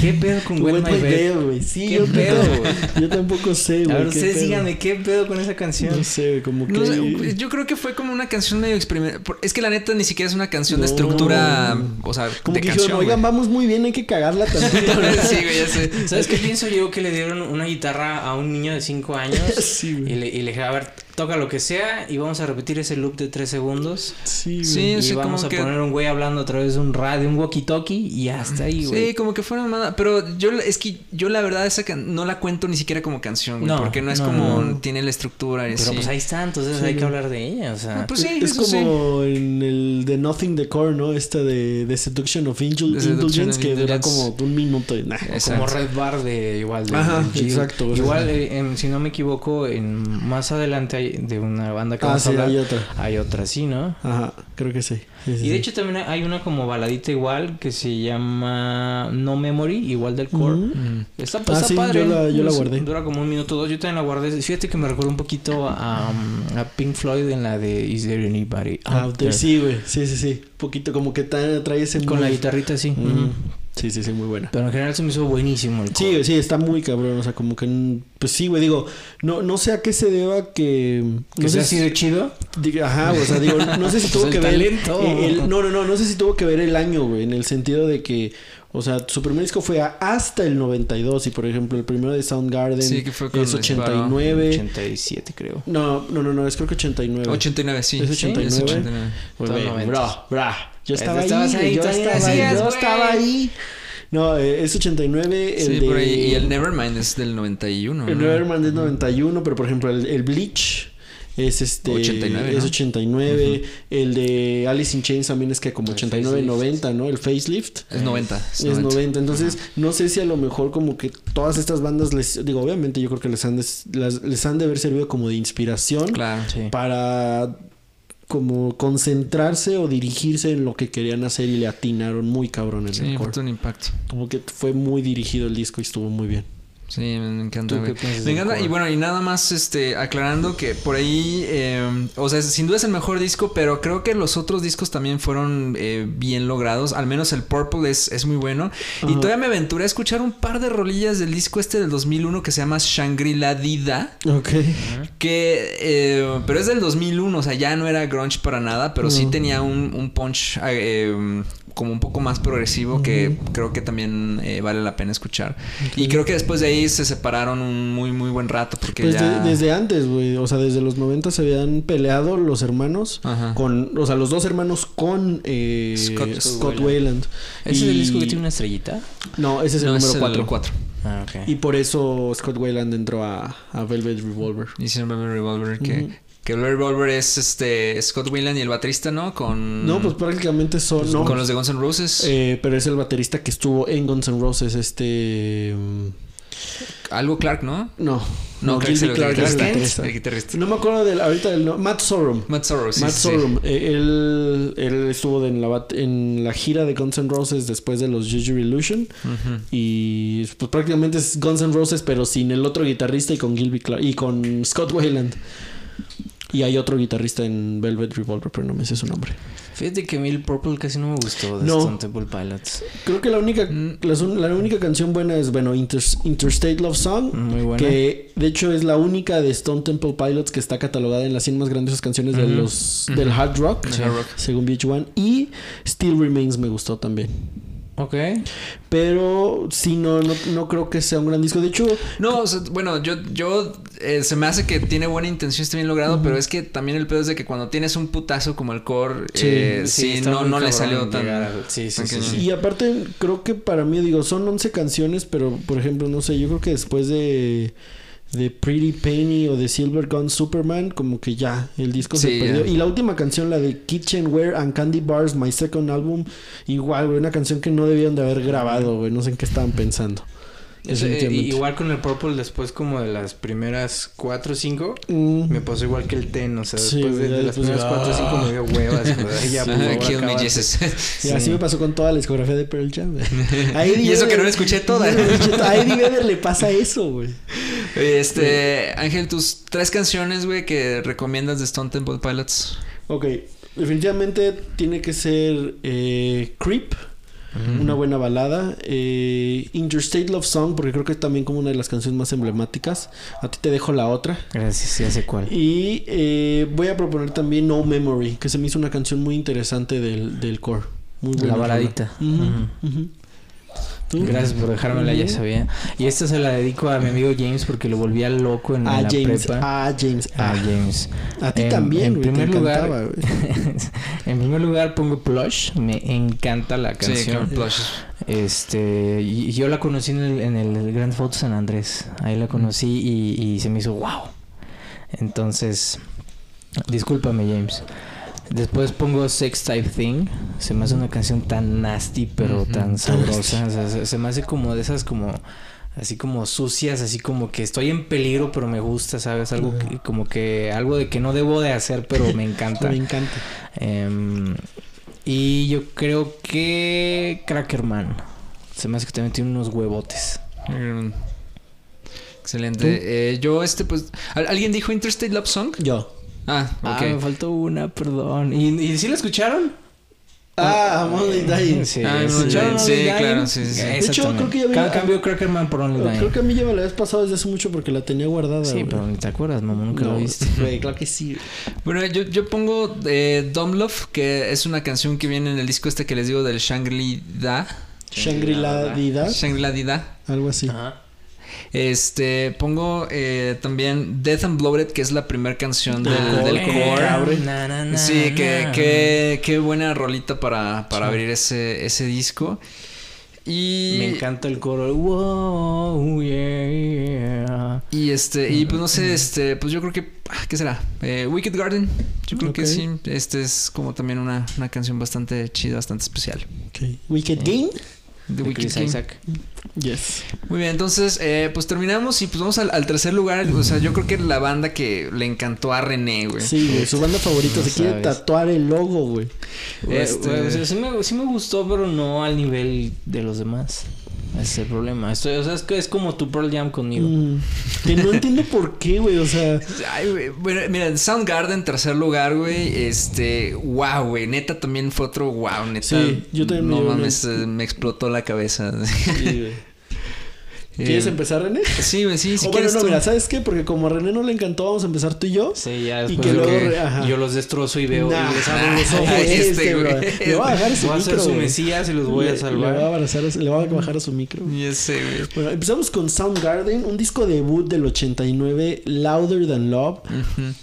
¿qué pedo con Wet Wet My My Bed? Güey. Sí, ¿Qué yo, pedo, tampoco- güey? yo tampoco sé, güey. A ver, ustedes díganme, ¿qué pedo con esa canción? No sé, güey, como que... No sé, yo creo que fue como una canción medio experimental. Es que la neta ni siquiera es una canción de estructura, o sea, Como de que canción. dijeron, oigan, vamos muy bien, hay que cagarla tantito. sí, güey, ya sé. ¿Sabes qué pienso yo? Que le dieron una guitarra a un niño de 5 años Sí, güey. y, le, y le dije, a ver, toca lo que sea y vamos a repetir ese loop de 3 segundos. Sí, güey. Sí, Y sí, vamos como a que- poner un güey hablando a través de un radio, un walkie-talkie y hasta ahí, güey. Sí, como que fuera mamada. Pero yo, es que yo la verdad esa can- no la cuento ni siquiera como canción, güey. No, porque no es no, como no. tiene la estructura y Pero así. pues ahí está, entonces Sí, hay que hablar de ella, o sea. Pues sí, es eso sí. como en el de Nothing the Core, ¿no? Esta de, de Seduction of Angel, The Seduction Indulgence, of que dura como un minuto. Y, nah. Como Red Bar de igual de Ajá, de exacto, igual sí. eh, en- si no me equivoco en más adelante hay de una banda que Ah, vamos sí, a hablar hay otra. hay otra sí no Ajá, creo que sí. Sí, sí, y de sí. hecho también hay una como baladita igual que se llama No Memory igual del core Ujú. Mm. Está, Ah, está sí, padre. yo la- yo la Es- guardé. Dura como un minuto o dos. Yo también la guardé. Fíjate que me recuerda un poquito a, um, a Pink Floyd en la de Is There Anybody Out There? sí, güey. Sí, sí, sí. Poquito como que trae ese Con la guitarrita. Ujú. Sí, sí, sí, muy buena. Pero en general se me hizo buenísimo el Sí, core. sí, está muy cabrón. O sea, como que. Pues sí, güey. Digo, no, no sé a qué se deba que. Que No sea sé así de chido. Diga, Ajá, o sea, digo, no sé si tuvo Pues que el ver. talento. eh, el- no, no, no, no sé si tuvo que ver el año, güey, en el sentido de que, o sea, su primer disco fue hasta el 92 y, por ejemplo, el primero de Soundgarden Sí, que fue es cuando 89. 87 creo. No, no, no, no, es creo que 89. 89, sí. ¿Es Sí, 89? es 89. Pues, Todo güey, 90s. bro, bro, yo estaba ahí, ahí, yo estaba ahí, decías, yo estaba ahí. No, eh, es 89, el Sí, de... por ahí. Y el Nevermind es del 91. El ¿no? Nevermind es 91, pero por ejemplo el, el Bleach es este 89, es ¿no? 89, el de Alice in Chains también es que como El 89 facelift. 90, ¿no? El facelift Es 90. Es es 90. 90. Entonces, no sé si a lo mejor como que todas estas bandas les digo, obviamente yo creo que les han des- las- les han de haber servido como de inspiración Claro. Sí. para como concentrarse o dirigirse en lo que querían hacer y le atinaron muy cabrón en Sí, el un impacto. Como que fue muy dirigido el disco y estuvo muy bien. Sí, me encanta, ¿Tú qué güey. piensas Me encanta. Y bueno, y nada más este aclarando que por ahí, eh, o sea, sin duda es el mejor disco, pero creo que los otros discos también fueron eh, bien logrados. Al menos el Purple es, es muy bueno. Y todavía me aventuré a escuchar un par de rolillas del disco este del 2001 que se llama Shangri-La Dida. Ok. Que, eh, pero es del 2001, o sea, ya no era grunge para nada, pero sí tenía un, un punch eh, como un poco más progresivo que creo que también eh, vale la pena escuchar. Y creo que después de ahí se separaron un muy, muy buen rato porque Pues ya... de- desde antes, güey. O sea, desde los 90 se habían peleado los hermanos. Ajá. Con, o sea, los dos hermanos con eh, Scott- Scott, Wayland. ¿Ese es el disco que tiene una estrellita? No, ese es el No, número es 4. el 4. Ah, ok. Y por eso Scott Wayland entró a, a Velvet Revolver. Hicieron Velvet Revolver que... Que Velvet Revolver es este Scott Weiland y el baterista, ¿no? Con... No, pues prácticamente son. no, Con los de Guns N' Roses. eh, pero es el baterista que estuvo en Guns N' Roses, este. mm, Algo Clark, ¿no? No, No, Gilby el Clark es el guitarrista. El. No me acuerdo del, ahorita del no- Matt Sorum. Matt Sorum, sí, Matt. Sorum, eh, él, él estuvo en la, en la gira de Guns N' Roses después de los Your Illusion. Y pues prácticamente es Guns N' Roses, pero sin el otro guitarrista y con Gilby Clark y con Scott Wayland. Y hay otro guitarrista en Velvet Revolver, pero no me sé su nombre. Fíjate que a mí el Purple casi no me gustó de No. Stone Temple Pilots. Creo que la única, Mm. la, única canción buena es, bueno, Inter- Interstate Love Song. Muy buena. Que de hecho es la única de Stone Temple Pilots que está catalogada en las 100 más grandiosas canciones de los, del hard rock, Del hard rock. según VH1. Y Still Remains me gustó también. Ok. Pero sí, no, no, no creo que sea un gran disco. De hecho, No, o sea, bueno, yo, yo eh, se me hace que tiene buena intención, está bien logrado, pero es que también el pedo es de que cuando tienes un putazo como el core, Sí, eh, sí, no, no le salió tan. a- Sí, sí, tan sí, cañón. sí. y aparte creo que para mí, digo, son 11 canciones, pero por ejemplo, no sé, yo creo que después de... De Pretty Penny o de Silver Gun Superman, como que ya el disco se perdió. Y la última canción, la de Kitchenware and Candy Bars, My Second Album, igual, güey, una canción que no debieron de haber grabado, güey, no sé en qué estaban pensando. Eh, definitivamente. igual con el Purple, después como de las primeras cuatro o cinco, Mm. me pasó igual que el Ten. O sea, Sí, después de, las primeras cuatro o cinco ah. me dio huevas. güey. Ya, por Ajá, favor, Kill me, acábate. Jesus. Y así Sí. me pasó con toda la discografía de Pearl Jam. Y eso que Vedder- no la escuché toda. y no la escuché toda. A Eddie Vedder le pasa eso, güey. Este, Ángel, tus tres canciones, güey, que recomiendas de Stone Temple Pilots. Ok, definitivamente tiene que ser eh, Creep, una buena balada. Eh, Interstate Love Song, porque creo que es también como una de las canciones más emblemáticas. A ti te dejo la otra. Gracias, ya sé cuál. Y eh, voy a proponer también No Memory, que se me hizo una canción muy interesante del, del core. Muy buena La baladita. ¿Tú? Gracias por dejármela, ya sabía. Y esta se la dedico a mi amigo James porque lo volvía loco en, A la James, prepa. a James, A ah. James. A ti En- también, en te primer lugar- encantaba, en primer lugar pongo Plush, me encanta la Sí, canción. claro, Plush. Este, y yo la conocí en el, en el Grand Foto San Andrés. Ahí la conocí y, y se me hizo wow. Entonces, discúlpame, James. Después pongo Sex Type Thing. Se me hace una canción tan nasty, pero tan sabrosa. O sea, se, me hace como de esas como así como sucias, así como que estoy en peligro, pero me gusta, ¿sabes? Algo que- como que algo de que no debo de hacer, pero me encanta. Me encanta. Em, y yo creo que Crackerman. Se me hace que también tiene unos huevotes. Mm. Excelente. Eh, yo, este, pues. ¿al- ¿Alguien dijo Interstate Love Song? Yo. Ah, Ah, me faltó una, perdón. ¿Y, y sí la escucharon? Ah, Monday Dying. Sí, Ah, sí, Dying, sí, Only Dying. claro, sí. De hecho, creo que ya había- Ca- Cambió Crackerman por Only Dying. Creo que a mí ya me la habías pasado desde hace mucho porque la tenía guardada. Sí, güey. pero ni te acuerdas, mamá, nunca No, lo viste. Güey, claro que sí. Bueno, yo, yo pongo eh, Dumb Love, que es una canción que viene en el disco este que les digo del Shangri-La. Shangri-La Dida, Shangri-La Dida. algo así. Ajá. Este, pongo eh, también Death and Bloated, que es la primera canción del, Ah, del eh, core. cabrón. Na, na, na, Sí, que, que, qué buena rolita para, para Sí. abrir ese, ese disco. Y, Me encanta el coro. Wow, yeah. y este, y pues no sé, este, pues yo creo que, ah, ¿qué será? Eh, Wicked Garden. Yo creo que sí. Este es como también una, una canción bastante chida, bastante especial. Wicked Game. The De Chris King. Isaac. Yes. Muy bien, entonces, eh, pues terminamos y pues vamos al, al tercer lugar. O sea, yo creo que la banda que le encantó a René, güey. Sí, güey. Su banda favorita No se quiere tatuar el logo, güey. Eh, Este- o sea, sí, me, sí me gustó, pero no al nivel de los demás. Es el problema. Estoy, o sea, es que es como tu Pearl Jam conmigo. Mm, que no entiendo por qué, güey. O sea, Ay, güey. Bueno, mira, Soundgarden, tercer lugar, güey. Este, wow, güey. Neta también fue otro wow, neta. Sí, yo también No me- mames, eh, me explotó la cabeza. sí, güey. ¿Quieres Eh, empezar, René? Sí, güey, sí, si o bueno, no, tú. mira, ¿sabes qué? Porque como a René no le encantó, vamos a empezar tú y yo. Sí, ya Y después que de luego que yo los destrozo y veo Nah, y les abro los ojos. este, este, güey. bro. Le voy a bajar su Voy a micro. ser su güey. mesías y los voy Le- a Le voy a, salvar. abrazar a su- le voy a bajar a su micro. Ya sé, güey. Bueno, empezamos con Soundgarden, un disco debut del 89, Louder Than Love. Ujú.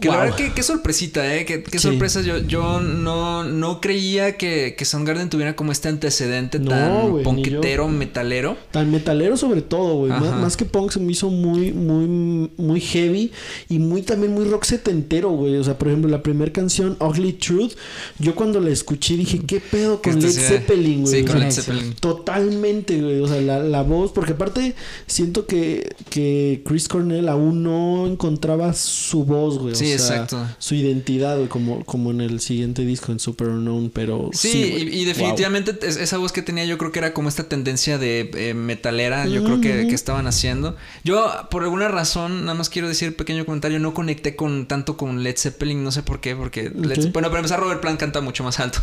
Que la Wow. verdad, que, qué sorpresita, ¿eh? Qué, qué Sí. sorpresa. Yo, yo no, no creía que, que Soundgarden tuviera como este antecedente No, tan ni ponquetero, metalero. Tan metalero sobre todo, güey. Más, más que punk se me hizo muy, muy, muy heavy y muy también muy rock setentero, güey. O sea, por ejemplo, la primera canción, Ugly Truth, yo cuando la escuché dije, ¿qué pedo con Led Zeppelin, güey? Sí, con Led Zeppelin. Totalmente, güey. O sea, la, la voz, porque aparte siento que, que Chris Cornell aún no encontraba su voz, güey. O Sí, exacto. Su identidad, güey, como, como en el siguiente disco, en Super Unknown, pero Sí, y, definitivamente es- esa voz que tenía yo creo que era como esta tendencia de eh, metalera, yo creo que, que estaban haciendo. Yo, por alguna razón, nada más quiero decir pequeño comentario, no conecté con tanto con Led Zeppelin, no sé por qué, porque Led- Ok. bueno, para empezar Robert Plant canta mucho más alto.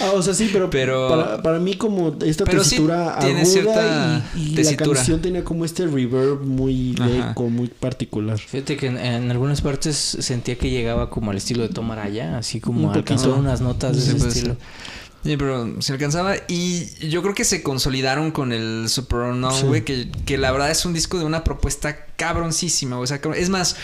Ah, o sea, sí, pero, Pero- para, para mí como esta sí tesitura tiene aguda cierta y, y la tesitura. canción tenía como este reverb muy de Ajá. eco, muy particular. Fíjate que en, en algunas partes sentía que llegaba como al estilo de Tom Araya, así como Un alcanzó unas notas de Sí, ese estilo. Sí, pero se alcanzaba. Y yo creo que se consolidaron con el Super Sí. Que, que la verdad es un disco de una propuesta cabroncísima. O sea, es más,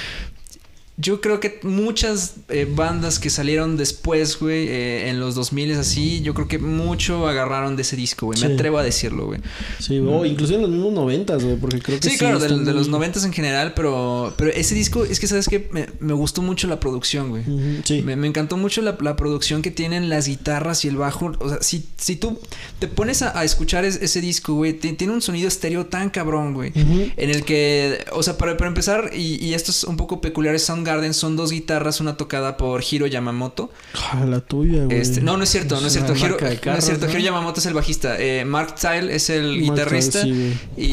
yo creo que muchas eh, bandas que salieron después, güey, eh, en los 2000 así, yo creo que mucho agarraron de ese disco, güey. Me Sí. atrevo a decirlo, güey. Sí, o inclusive en los mismos noventas, güey, porque creo que Sí, claro, de, los 90 en general, pero, pero ese disco, es que sabes que me, me gustó mucho la producción, güey. Sí. Me, me encantó mucho la, la producción que tienen las guitarras y el bajo. O sea, si, si tú te pones a, a escuchar es- ese disco, güey, ti- tiene un sonido estéreo tan cabrón, güey. En el que, o sea, para, para empezar, y, y esto es un poco peculiar, Soundgarden son dos guitarras, una tocada por Hiro Yamamoto. Ah, la tuya, güey. Este, no, no es cierto, no es cierto. Hiro, no es cierto, ¿no? Hiro Yamamoto es el bajista. Eh, Mark Tile es el Mark guitarrista Tile, sí, güey.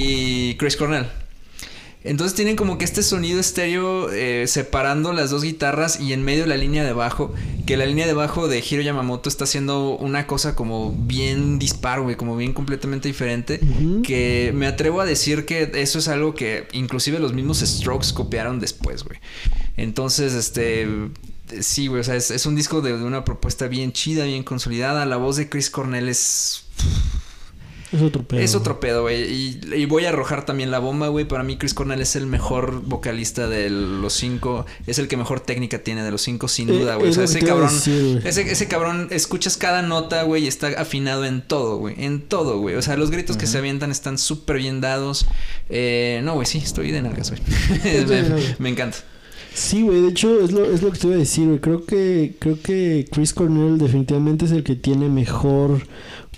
y Chris Cornell. Entonces tienen como que este sonido estéreo eh, separando las dos guitarras y en medio la línea de bajo. Que la línea de bajo de Hiro Yamamoto está haciendo una cosa como bien dispar, güey, como bien completamente diferente. Que me atrevo a decir que eso es algo que inclusive los mismos Strokes copiaron después, güey. Entonces, este... Sí, güey, o sea, es, es un disco de, de una propuesta bien chida, bien consolidada. La voz de Chris Cornell es Es otro pedo. es otro pedo, güey. Y, y voy a arrojar también la bomba, güey. Para mí, Chris Cornell es el mejor vocalista de los cinco. Es el que mejor técnica tiene de los cinco, sin Eh, duda, güey. O sea, ese cabrón. decir, ese, ese cabrón, escuchas cada nota, güey, y está afinado en todo, güey. En todo, güey. O sea, los gritos que se avientan están súper bien dados. Eh, no, güey, sí, estoy de nalgas, güey. me, me encanta. Sí, güey, de hecho es lo, es lo que te iba a decir, güey. Creo que, creo que Chris Cornell definitivamente es el que tiene mejor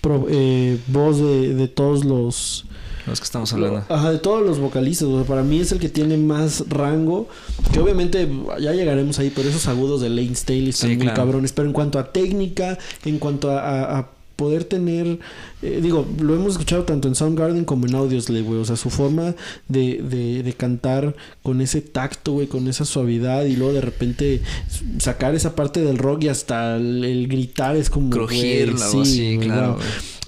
pro- eh, voz de, de todos los... Los que estamos hablando. Ajá, de todos los vocalistas. o sea, para mí es el que tiene más rango. Que obviamente ya llegaremos ahí, pero esos agudos de Lane Staley están Sí, muy claro. cabrones. Pero en cuanto a técnica, en cuanto a, a- a poder tener. eh, digo, lo hemos escuchado tanto en Soundgarden como en Audioslave, güey. O sea, su forma de, de, de cantar con ese tacto, güey, con esa suavidad. Y luego de repente sacar esa parte del rock y hasta el, el gritar es como. Crujir güey, la voz, sí, claro.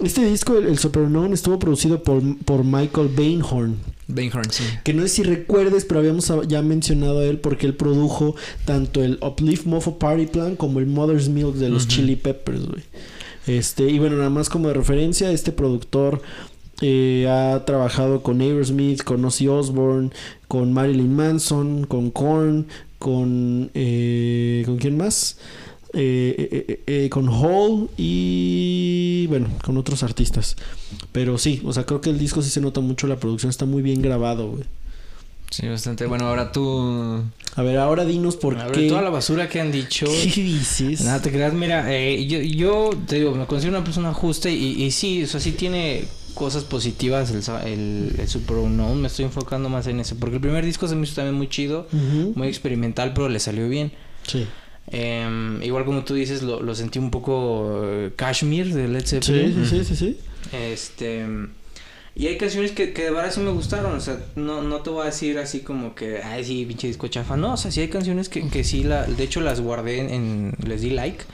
Este disco, el, el estuvo producido por, por Michael Bainhorn. Bainhorn, sí. Que no sé si recuerdes, pero habíamos ya mencionado a él porque él produjo tanto el Uplift Mofo Party Plan como el Mother's Milk de los. Chili Peppers, güey. Este, y bueno, nada más como de referencia, este productor eh, ha trabajado con Aerosmith, con Ozzy Osbourne, con Marilyn Manson, con Korn, con... Eh, ¿Con quién más? Eh, eh, con Hall y bueno, con otros artistas. Pero sí, o sea, creo que el disco sí se nota mucho, la producción está muy bien grabado, güey. Sí, bastante. Bueno, ahora tú. A ver, ahora dinos por A ver, qué. toda la basura que han dicho. ¿Qué dices? Nada, te creas, mira, eh, yo, yo te digo, me considero una persona justa y, y sí, o sea, sí tiene cosas positivas el, el, el Super Unknown, me estoy enfocando más en eso, porque el primer disco se me hizo también muy chido, muy experimental, pero le salió bien. Sí. Em, igual como tú dices, lo, lo sentí un poco eh, Kashmir de Led Sí, Zeppelin. sí, sí, sí, sí. Este. Y hay canciones que, que de verdad sí me gustaron. O sea, no, no te voy a decir así como que, ay, sí, pinche disco chafa. No, o sea, sí hay canciones que, que sí, la, de hecho las guardé en, en- les di like.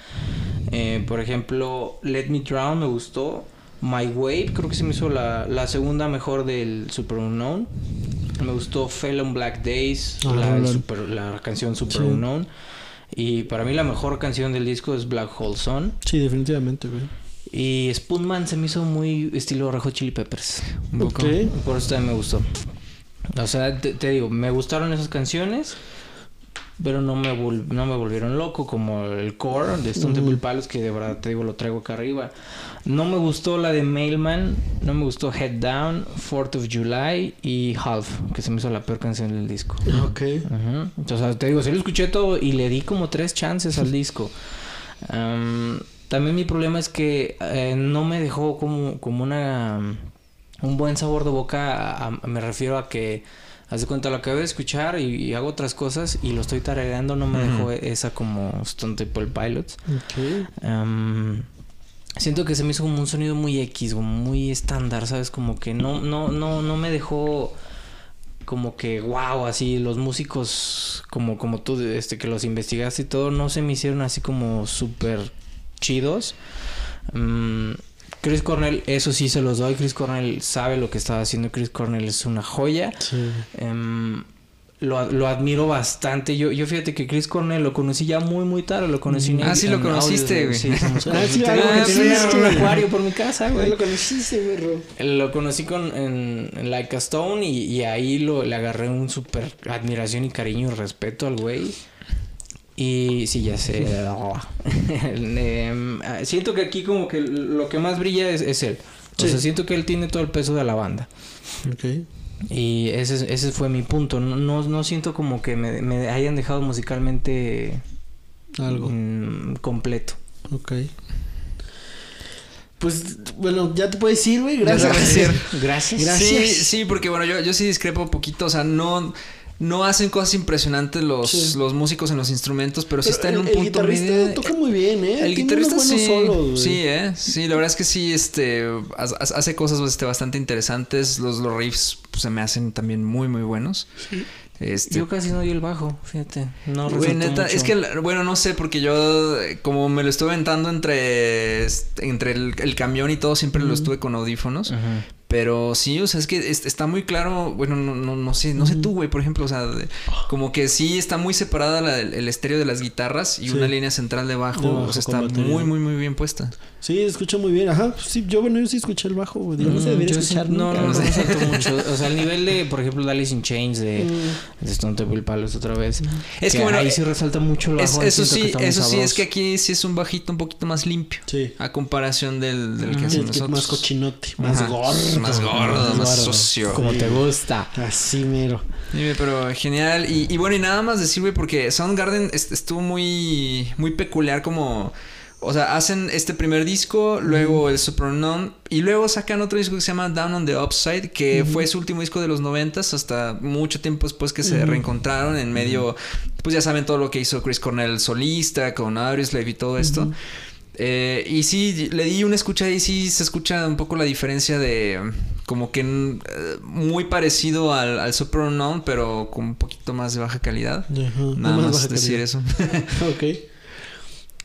Eh, por ejemplo, Let Me Drown me gustó. My Wave, creo que se me hizo la, la segunda mejor del Super Unknown. Me gustó Fell on Black Days, Ah, la, la- super- la canción Super Sí. Unknown. Y para mí la mejor canción del disco es Black Hole Sun. Sí, definitivamente, güey. Y Spoonman se me hizo muy estilo Hot Chili Peppers. Un poco. Ok. Por eso también me gustó. O sea, te, te digo, me gustaron esas canciones, pero no me, no me volvieron loco, como el core de Stone Temple. Pilots, que de verdad te digo, lo traigo acá arriba. No me gustó la de Mailman, no me gustó Head Down, Fourth of July y Half, que se me hizo la peor canción del disco. Ok. Ujú. Entonces, te digo, sí lo escuché todo y le di como tres chances al disco. Am, también mi problema es que eh, no me dejó como, como una un buen sabor de boca. a- a- me refiero a que, haz de cuenta, lo acabo de escuchar y, y hago otras cosas y lo estoy tarareando. No me dejó esa como Stone Temple Pilots. Ok. Am, siento que se me hizo como un sonido muy X, como muy estándar, ¿sabes? Como que no, no, no, no me dejó como que wow, así los músicos como, como tú, este, que los investigaste y todo, no se me hicieron así como súper chidos. Mm, Chris Cornell, eso sí se los doy. Chris Cornell sabe lo que estaba haciendo. Chris Cornell es una joya. Sí. Em, lo, lo admiro bastante. Yo, yo fíjate que Chris Cornell lo conocí ya muy, muy tarde. Lo conocí en Ah, sí, lo conociste, güey. Sí, somos Ah, sí, ah, sí, sí, un acuario por mi casa, güey. lo conociste, güey. Lo conocí con, en, en Like a Stone y, y ahí lo, le agarré un súper admiración y cariño y respeto al güey. Y sí, ya sé. Em, ah, siento que aquí como que lo que más brilla es, es él. O Sí. sea, siento que él tiene todo el peso de la banda. Ok. Y ese, ese fue mi punto. No, no, no siento como que me, me hayan dejado musicalmente Algo. mm, completo. Ok. Pues, bueno, ya te puedes ir, güey. Gracias. Gracias. Gracias. Sí, sí, porque bueno, yo, yo sí discrepo un poquito, o sea, no, no hacen cosas impresionantes los, Sí. los músicos en los instrumentos, pero, sí Pero está en un el punto guitarrista medio- toca muy bien, ¿eh? El Tiene guitarrista unos sí, solos, sí, eh, sí, la verdad es que sí, este, ha- ha- hace cosas este, bastante interesantes, los, los riffs pues, se me hacen también muy, muy buenos. Este, Yo casi no oí el bajo, fíjate. No Güey, resaltó neta, mucho. es que, bueno, no sé, porque yo, eh, como me lo estuve aventando entre, este, entre el, el camión y todo, siempre lo estuve con audífonos. Ajá. Pero sí, o sea, es que es- está muy claro, bueno, no, no, no sé, no sé tú, güey, por ejemplo, o sea, de- como que sí está muy separada la- el, el estéreo de las guitarras y Sí. una línea central de bajo, De bajo o sea, está batería. muy, muy, muy bien puesta. Sí, escucha muy bien. Ajá, sí, yo, bueno, yo sí escuché el bajo, güey. Digo, no se debería yo escuchar sí- no, nunca, no, no resaltó mucho. O sea, el nivel de, por ejemplo, de Alice in Chains, de, Mm. de Stone Temple Pilots otra vez. Es que, bueno, ahí sí resalta mucho el bajo. eso sí, eso sí, es que aquí sí es un bajito un poquito más limpio. Sí. A comparación del, del que hacen nosotros. más cochinote, más Ajá, gordo. Más gordo, más gordo. sucio. Como te gusta. Así mero. Sí, pero genial. Y, y bueno, y nada más decir, güey, porque Soundgarden est- estuvo muy, muy peculiar como... O sea, hacen este primer disco, luego el Superunknown, y luego sacan otro disco que se llama Down on the Upside, que fue su último disco de los noventas, hasta mucho tiempo después que se reencontraron en medio... Pues ya saben todo lo que hizo Chris Cornell solista, con Audioslave y todo esto. Eh, y sí, le di una escucha y sí se escucha un poco la diferencia de como que mm, eh, muy parecido al, al Super Unknown, pero con un poquito más de baja calidad. Ajá, Nada más más baja decir calidad. eso. ok.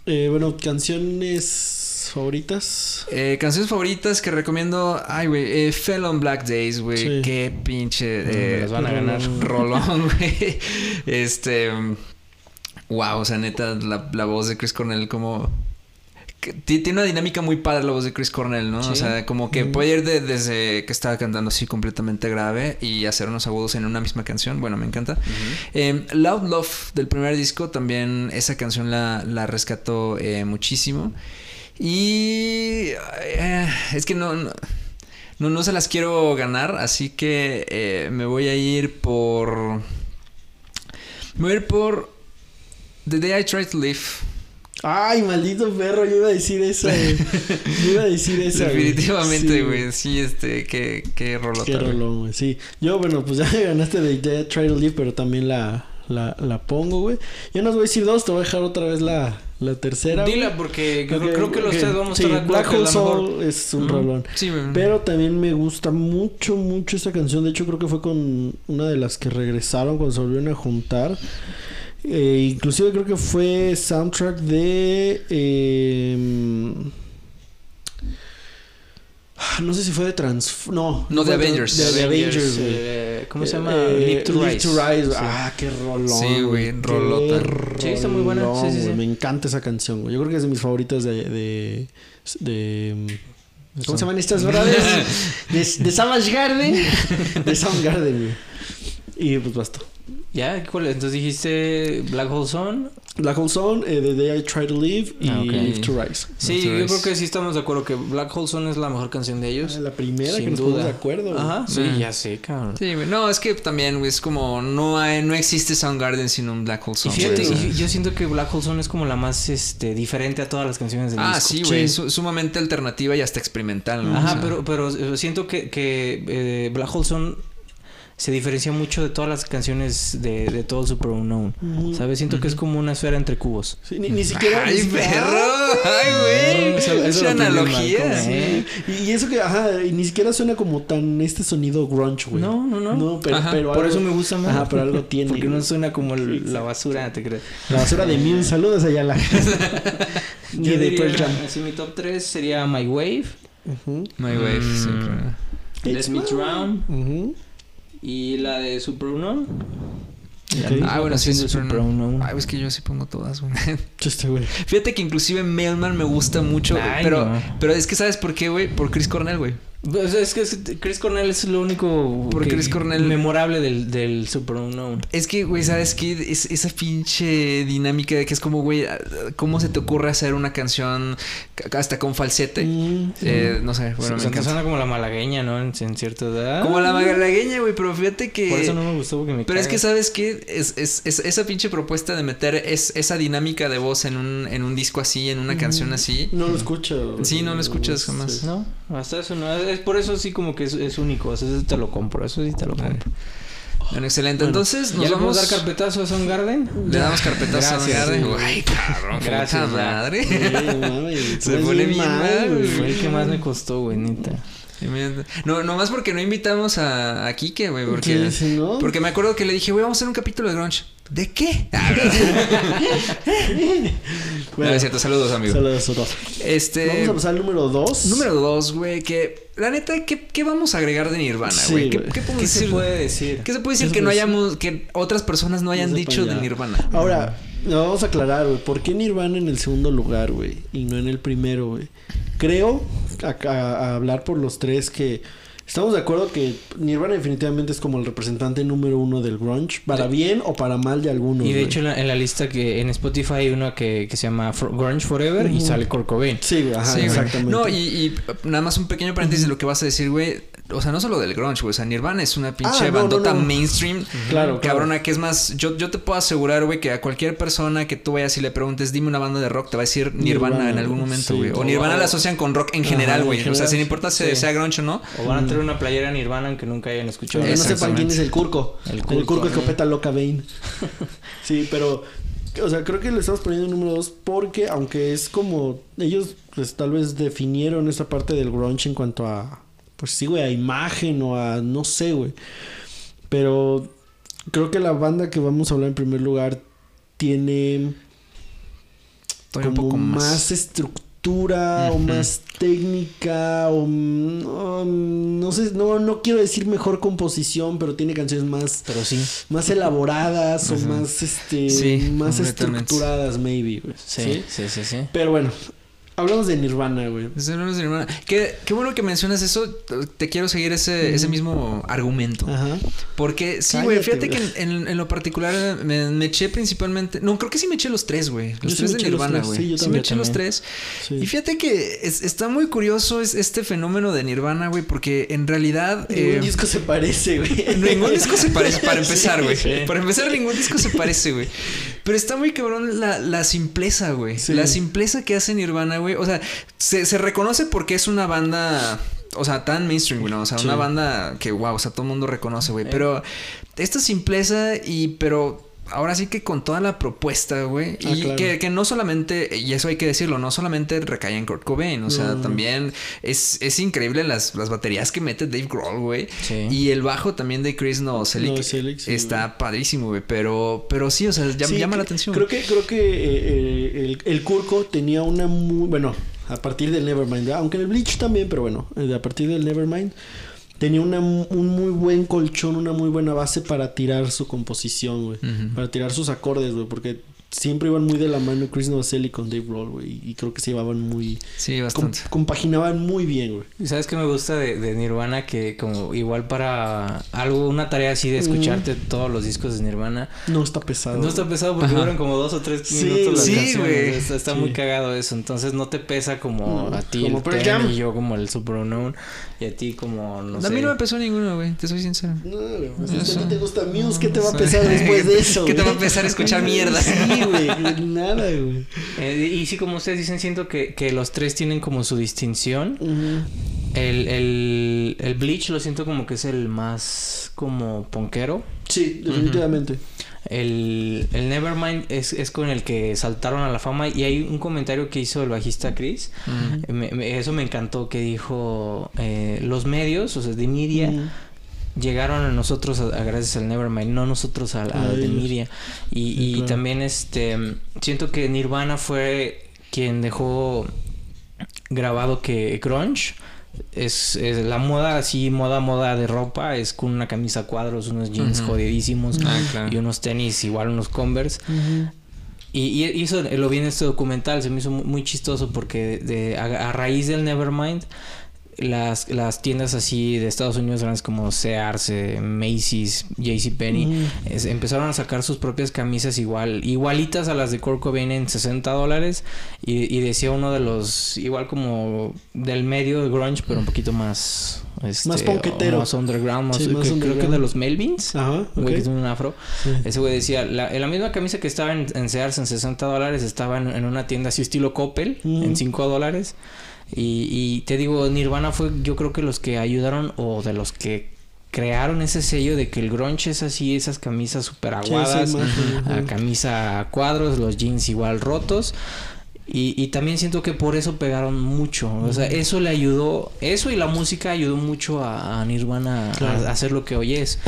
Eh, bueno, canciones favoritas. Eh, canciones favoritas que recomiendo. Ay, güey. Eh, Fell on Black Days, güey. Sí. Qué pinche. Eh, me las van a ganar. Rolón, güey. Este. Wow, o sea, neta, la, la voz de Chris Cornell como... Tiene una dinámica muy padre la voz de Chris Cornell, ¿no? O sea, como que puede ir de- desde que estaba cantando así completamente grave y hacer unos agudos en una misma canción. Bueno, me encanta. Eh, Loud Love del primer disco también esa canción la, la rescató eh, muchísimo. Y eh, es que no, no, no, no se las quiero ganar, así que eh, me voy a ir por... Me voy a ir por The Day I Tried to Live. Ay, maldito perro, yo iba a decir güey. Yo iba a decir güey. Definitivamente, güey. Sí, este, qué, qué rolota. Qué rolón, güey. Sí. Yo, bueno, pues ya me ganaste de Dead Try to Live, pero también la, la, la pongo, güey. Yo nos voy a decir dos, te voy a dejar otra vez la, la tercera. Dila porque creo, Ok, creo que los ok. tres vamos a estar de acuerdo Black Hole. Soul es un rolón. Sí. Pero también me gusta mucho, mucho esa canción. De hecho, creo que fue con una de las que regresaron cuando se volvieron a juntar. Eh, inclusive creo que fue soundtrack de... eh, no sé si fue de Trans... No, No, de Avengers. De, de Avengers, güey. eh, ¿Cómo se Eh, llama? eh, Live to Rise. Rise. Sí. Ah, qué rolón. Sí, güey, rolota. Sí, está muy buena. Sí, sí, sí. güey. Me encanta esa canción, güey. Yo creo que es de mis favoritas de... de, de ¿Cómo se llaman estas brothers? de, de Savage Garden. De Soundgarden, güey. Y pues basta. ¿Ya? ¿Cuál? Entonces dijiste Black Hole Zone. Black Hole Zone, eh, The Day I Try to Live y Ah. Live to Rise. Sí, to yo Rise. creo que sí estamos de acuerdo que Black Hole Zone es la mejor canción de ellos. Ah, La primera Sin que nos duda. de acuerdo. güey. Ajá, sí, Mm. ya sé, cabrón. Sí, güey. No, es que también, güey, es como... No hay, no existe Soundgarden sin un Black Hole Y fíjate, y yo siento que Black Hole Zone es como la más este, diferente a todas las canciones del Ah, disco. sí, güey. su- sumamente alternativa y hasta experimental, ¿no? O Ajá, sea, pero, pero eh, siento que, que eh, Black Hole Zone se diferencia mucho de todas las canciones de, de todo Super Unknown. Ujú. ¿Sabes? Siento que es como una esfera entre cubos. Sí, ni, ni siquiera. ¡Ay, perro! ¡Ay, güey! Aprendí en analogía. Sí. Y, eso que, ajá, y ni siquiera suena como tan este sonido grunge, güey. No, no, no. No, pero, Ajá. pero Por algo- eso me gusta más. Ajá, pero algo tiene. Porque no suena como el- la basura, ¿te crees? La basura de mí, un saludo allá la. Ni de Pearl Jam. así mi top 3 sería My Wave, Ujú, My Wave, Mm. sí. Let Me Drown ujú. Y la de Super Uno. La Ok. misma Ah, bueno, sí, Super Super Unknown. Ay, es que yo sí pongo todas, güey. Güey. Fíjate que inclusive Mailman me gusta mucho, Ay, pero, no. pero es que ¿sabes por qué, güey? Por Chris Cornell, güey. Pues es que es- Chris Cornell es lo único Por que- Chris Cornell. memorable del, del Super Unknown. Es que, güey, ¿sabes qué? Es, esa pinche dinámica de que es como, güey, ¿cómo se te ocurre hacer una canción ca- hasta con falsete? Mm, Eh, no sé, bueno, me encanta. suena como la malagueña, ¿no? En, en cierta edad. Como la magalagueña, güey, pero fíjate que... Por eso no me gustó porque me Pero es que, ¿sabes qué? Es, es, es- esa pinche propuesta de meter es, esa dinámica de voz en un, en un disco así, en una canción así. No lo escucho. Sí, no lo escuchas jamás. Sí. No, hasta eso no. Es por eso sí como que es, es único. O sea, eso te lo compro. Eso sí te lo compro. Bueno, excelente. Entonces, ¿Ya nos vamos... podemos dar carpetazo a Soundgarden? Le damos carpetazo a Gracias, Garden. Ay, cabrón, Gracias, puta madre. Se pone bien mal, güey. Fue el que más me costó, güey, neta. No, nomás porque no invitamos a, a Kike, güey, porque... Sí, sí, ¿no? Porque me acuerdo que le dije, güey, vamos a hacer un capítulo de grunge. ¿De qué? Bueno, no, es cierto, saludos, amigo. saludos a todos. Este... Vamos a pasar al número 2. Número dos, güey, que... La neta, ¿qué, qué vamos a agregar de Nirvana, Sí, güey? ¿Qué, güey. qué podemos ¿Qué se decir? puede decir? ¿Qué se puede decir ¿Qué se que no hayamos... Que otras personas no hayan dicho de. Nirvana? Ahora, vamos a aclarar, güey. ¿Por qué Nirvana en el segundo lugar, güey? Y no en el primero, güey. Creo, a, a- a hablar por los tres, que estamos de acuerdo que Nirvana definitivamente es como el representante número uno del grunge. Para bien o para mal de algunos, Y de güey. hecho en la, en la lista que en Spotify hay una que, que se llama For- Grunge Forever y sale Kurt Cobain. Sí, güey, ajá, Sí, güey. exactamente. No, y, y nada más un pequeño paréntesis de lo que vas a decir, güey. O sea, no solo del grunge, güey. O sea, Nirvana es una pinche Ah, no, no, bandota no. mainstream. Claro, claro. Cabrona, que es más... Yo, yo te puedo asegurar, güey, que a cualquier persona que tú vayas y le preguntes, dime una banda de rock, te va a decir Nirvana, Nirvana, en algún momento, sí. güey. O Nirvana o- la asocian con rock en Ajá, general, en güey. O sea, sin importar si sí. sea grunge o no. O van a una playera Nirvana aunque nunca hayan escuchado. No sepan quién es el Curco. El El Curco, escopeta loca Bane. sí, pero... O sea, creo que le estamos poniendo número dos porque aunque es como... Ellos pues tal vez definieron esa parte del grunge en cuanto a... Pues sí, güey, a imagen o a... No sé, güey. Pero creo que la banda que vamos a hablar en primer lugar tiene Estoy un como poco más, más... estructura o Ujú. más técnica o no, no sé, no, no quiero decir mejor composición, pero tiene canciones más, Pero sí. más elaboradas o más este Sí, más estructuradas maybe, güey. Sí, sí, sí, sí. Pero bueno, hablamos de Nirvana, güey. Desde luego es de Nirvana. Qué, qué bueno que mencionas eso. Te quiero seguir ese, ese mismo argumento. Ajá. Porque sí, güey. Fíjate que en, en- en lo particular me, me eché principalmente. No, creo que sí me eché los tres, güey. Los Yo tres de Nirvana, güey. sí, yo Sí, también. me eché los tres. Sí. Y fíjate que es- está muy curioso es, este fenómeno de Nirvana, güey. Porque en realidad. Ningún eh, disco se parece, güey. Ningún disco se parece, para empezar, güey. Para empezar, ningún disco se parece, güey. Pero está muy cabrón la, la simpleza, güey. La simpleza que hace Nirvana, güey. O sea, se, se reconoce porque es una banda. O sea, tan mainstream, güey, ¿no? O sea, Sí. una banda que, wow, o sea, todo el mundo reconoce, güey. Pero esta simpleza y, pero ahora sí que con toda la propuesta, güey. Ah, y claro. que, que no solamente, y eso hay que decirlo, no solamente recae en Kurt Cobain. O sea, también es, es increíble las, las baterías que mete Dave Grohl, güey. Sí. Y el bajo también de Chris Novoselic Novoselic, sí, está padrísimo, güey. Pero, pero sí, o sea, llama, Sí, llama la atención. Creo que, creo que eh, eh, el, el Curco tenía una muy. Bueno, a partir del Nevermind, aunque en el Bleach también, pero bueno, eh, a partir del Nevermind. Tenía una, un muy buen colchón, una muy buena base para tirar su composición, güey. Para tirar sus acordes, güey. Porque siempre iban muy de la mano Chris Novoselic con Dave Grohl, güey. Y creo que se llevaban muy... Sí, bastante. compaginaban muy bien, güey. ¿Y ¿Sabes qué me gusta de, de Nirvana? Que como igual para algo, una tarea así de escucharte todos los discos de Nirvana. No está pesado. No está pesado porque Ajá. duran como dos o tres Sí, minutos las sí, canciones. güey. Está, está Sí. muy cagado eso. Entonces no te pesa como No, a ti como el Jam. y yo como el Super Unknown. Y a ti como, no a sé. mí no me pesó ninguno, güey. Te soy sincero. No, güey. pues sé. no te gusta Muse. ¿Qué te va a pesar después de eso, ¿Qué te va a pesar escuchar mierda? Sí, güey. Nada, güey. Eh, y sí, como ustedes dicen, siento que, que los tres tienen como su distinción. El, el, el Bleach lo siento como que es el más como ponquero. Sí, definitivamente. El, el Nevermind es, es con el que saltaron a la fama y hay un comentario que hizo el bajista Chris. Me- me- eso me encantó que dijo eh, los medios, o sea, de media. Llegaron a nosotros a- a gracias al Nevermind, no nosotros a, a A The. Media. Y, Sí, y claro. también este siento que Nirvana fue quien dejó grabado que grunge es, es la moda así, moda, moda de ropa, es con una camisa a cuadros, unos jeans jodidísimos Ah, claro. y unos tenis, igual unos Converse. Y, y eso lo vi en este documental, se me hizo muy, chistoso porque de, a, a raíz del Nevermind las, las tiendas así de Estados Unidos grandes como Sears, eh, Macy's, JCPenney Mm. es- empezaron a sacar sus propias camisas igual, igualitas a las de Kurt Cobain en 60 dólares y, y decía uno de los, igual como del medio de grunge, pero un poquito más... Este, Más punketero. Más underground, más, Sí, que- más creo que underground. de los Melvins. Ajá, Güey que tiene un afro. Sí. Ese güey decía, la, la misma camisa que estaba en, en Sears en 60 dólares, estaba en, en una tienda así estilo Coppel, Mm. en 5 dólares. Y, y te digo, Nirvana fue yo creo que los que ayudaron o de los que crearon ese sello de que el grunge es así, esas camisas super Sí, sí, aguadas, camisa a cuadros, los jeans igual rotos. Y, y también siento que por eso pegaron mucho. O sea, eso le ayudó, eso y la música ayudó mucho a, a Nirvana a- Claro. a, hacer lo que hoy es.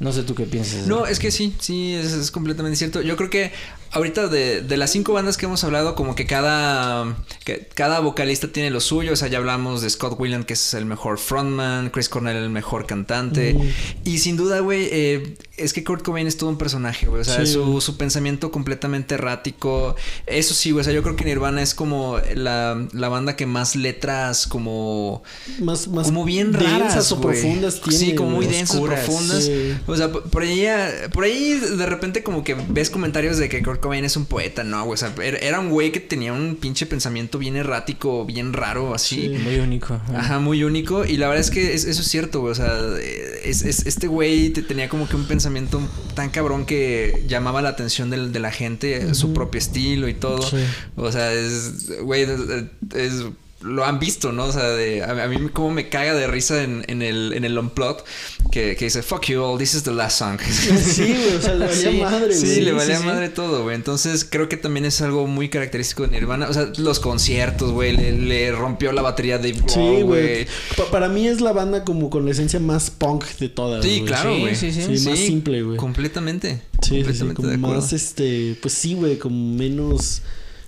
No sé tú qué piensas. No, es que sí, sí, es, es completamente cierto. Yo creo que ahorita de, de las cinco bandas que hemos hablado, como que cada, que cada vocalista tiene lo suyo. O sea, ya hablamos de Scott Williams, que es el mejor frontman, Chris Cornell, el mejor cantante. Mm. Y sin duda, güey, eh, es que Kurt Cobain es todo un personaje, güey. O sea, Sí. su, su pensamiento completamente errático. Eso sí, güey. O sea, yo creo que Nirvana es como la, la banda que más letras como... Más, más como bien densas raras o güey. profundas tiene. Sí, como muy densas, Oscuras. profundas. Sí. O sea, por por ahí, por ahí de repente como que ves comentarios de que Kurt Cobain es un poeta, no, güey. O sea, era un güey que tenía un pinche pensamiento bien errático, bien raro, así. Sí. Muy único. Ajá, muy único. Y la verdad es que es- eso es cierto, güey. O sea, es, es- este güey te- tenía como que un pensamiento tan cabrón que llamaba la atención de, la gente, su propio estilo y todo. Sí. O sea, es, güey, es- lo han visto, ¿no? O sea, de, a, a mí como me caga de risa en, en el, en el Unplugged que, que dice, fuck you all, this is the last song. Sí, güey, o sea, le valía Sí, madre, güey. Sí, le valía sí. madre todo, güey. Entonces creo que también es algo muy característico de Nirvana. O sea, los conciertos, güey. Le, le rompió la batería a Dave Grohl, Sí, güey. güey. Pa- para mí es la banda como con la esencia más punk de todas. Sí, güey. claro, Sí, güey. sí, sí. Sí, más simple, güey. Completamente. Sí, sí, sí, completamente como de acuerdo. más este, pues sí, güey, como menos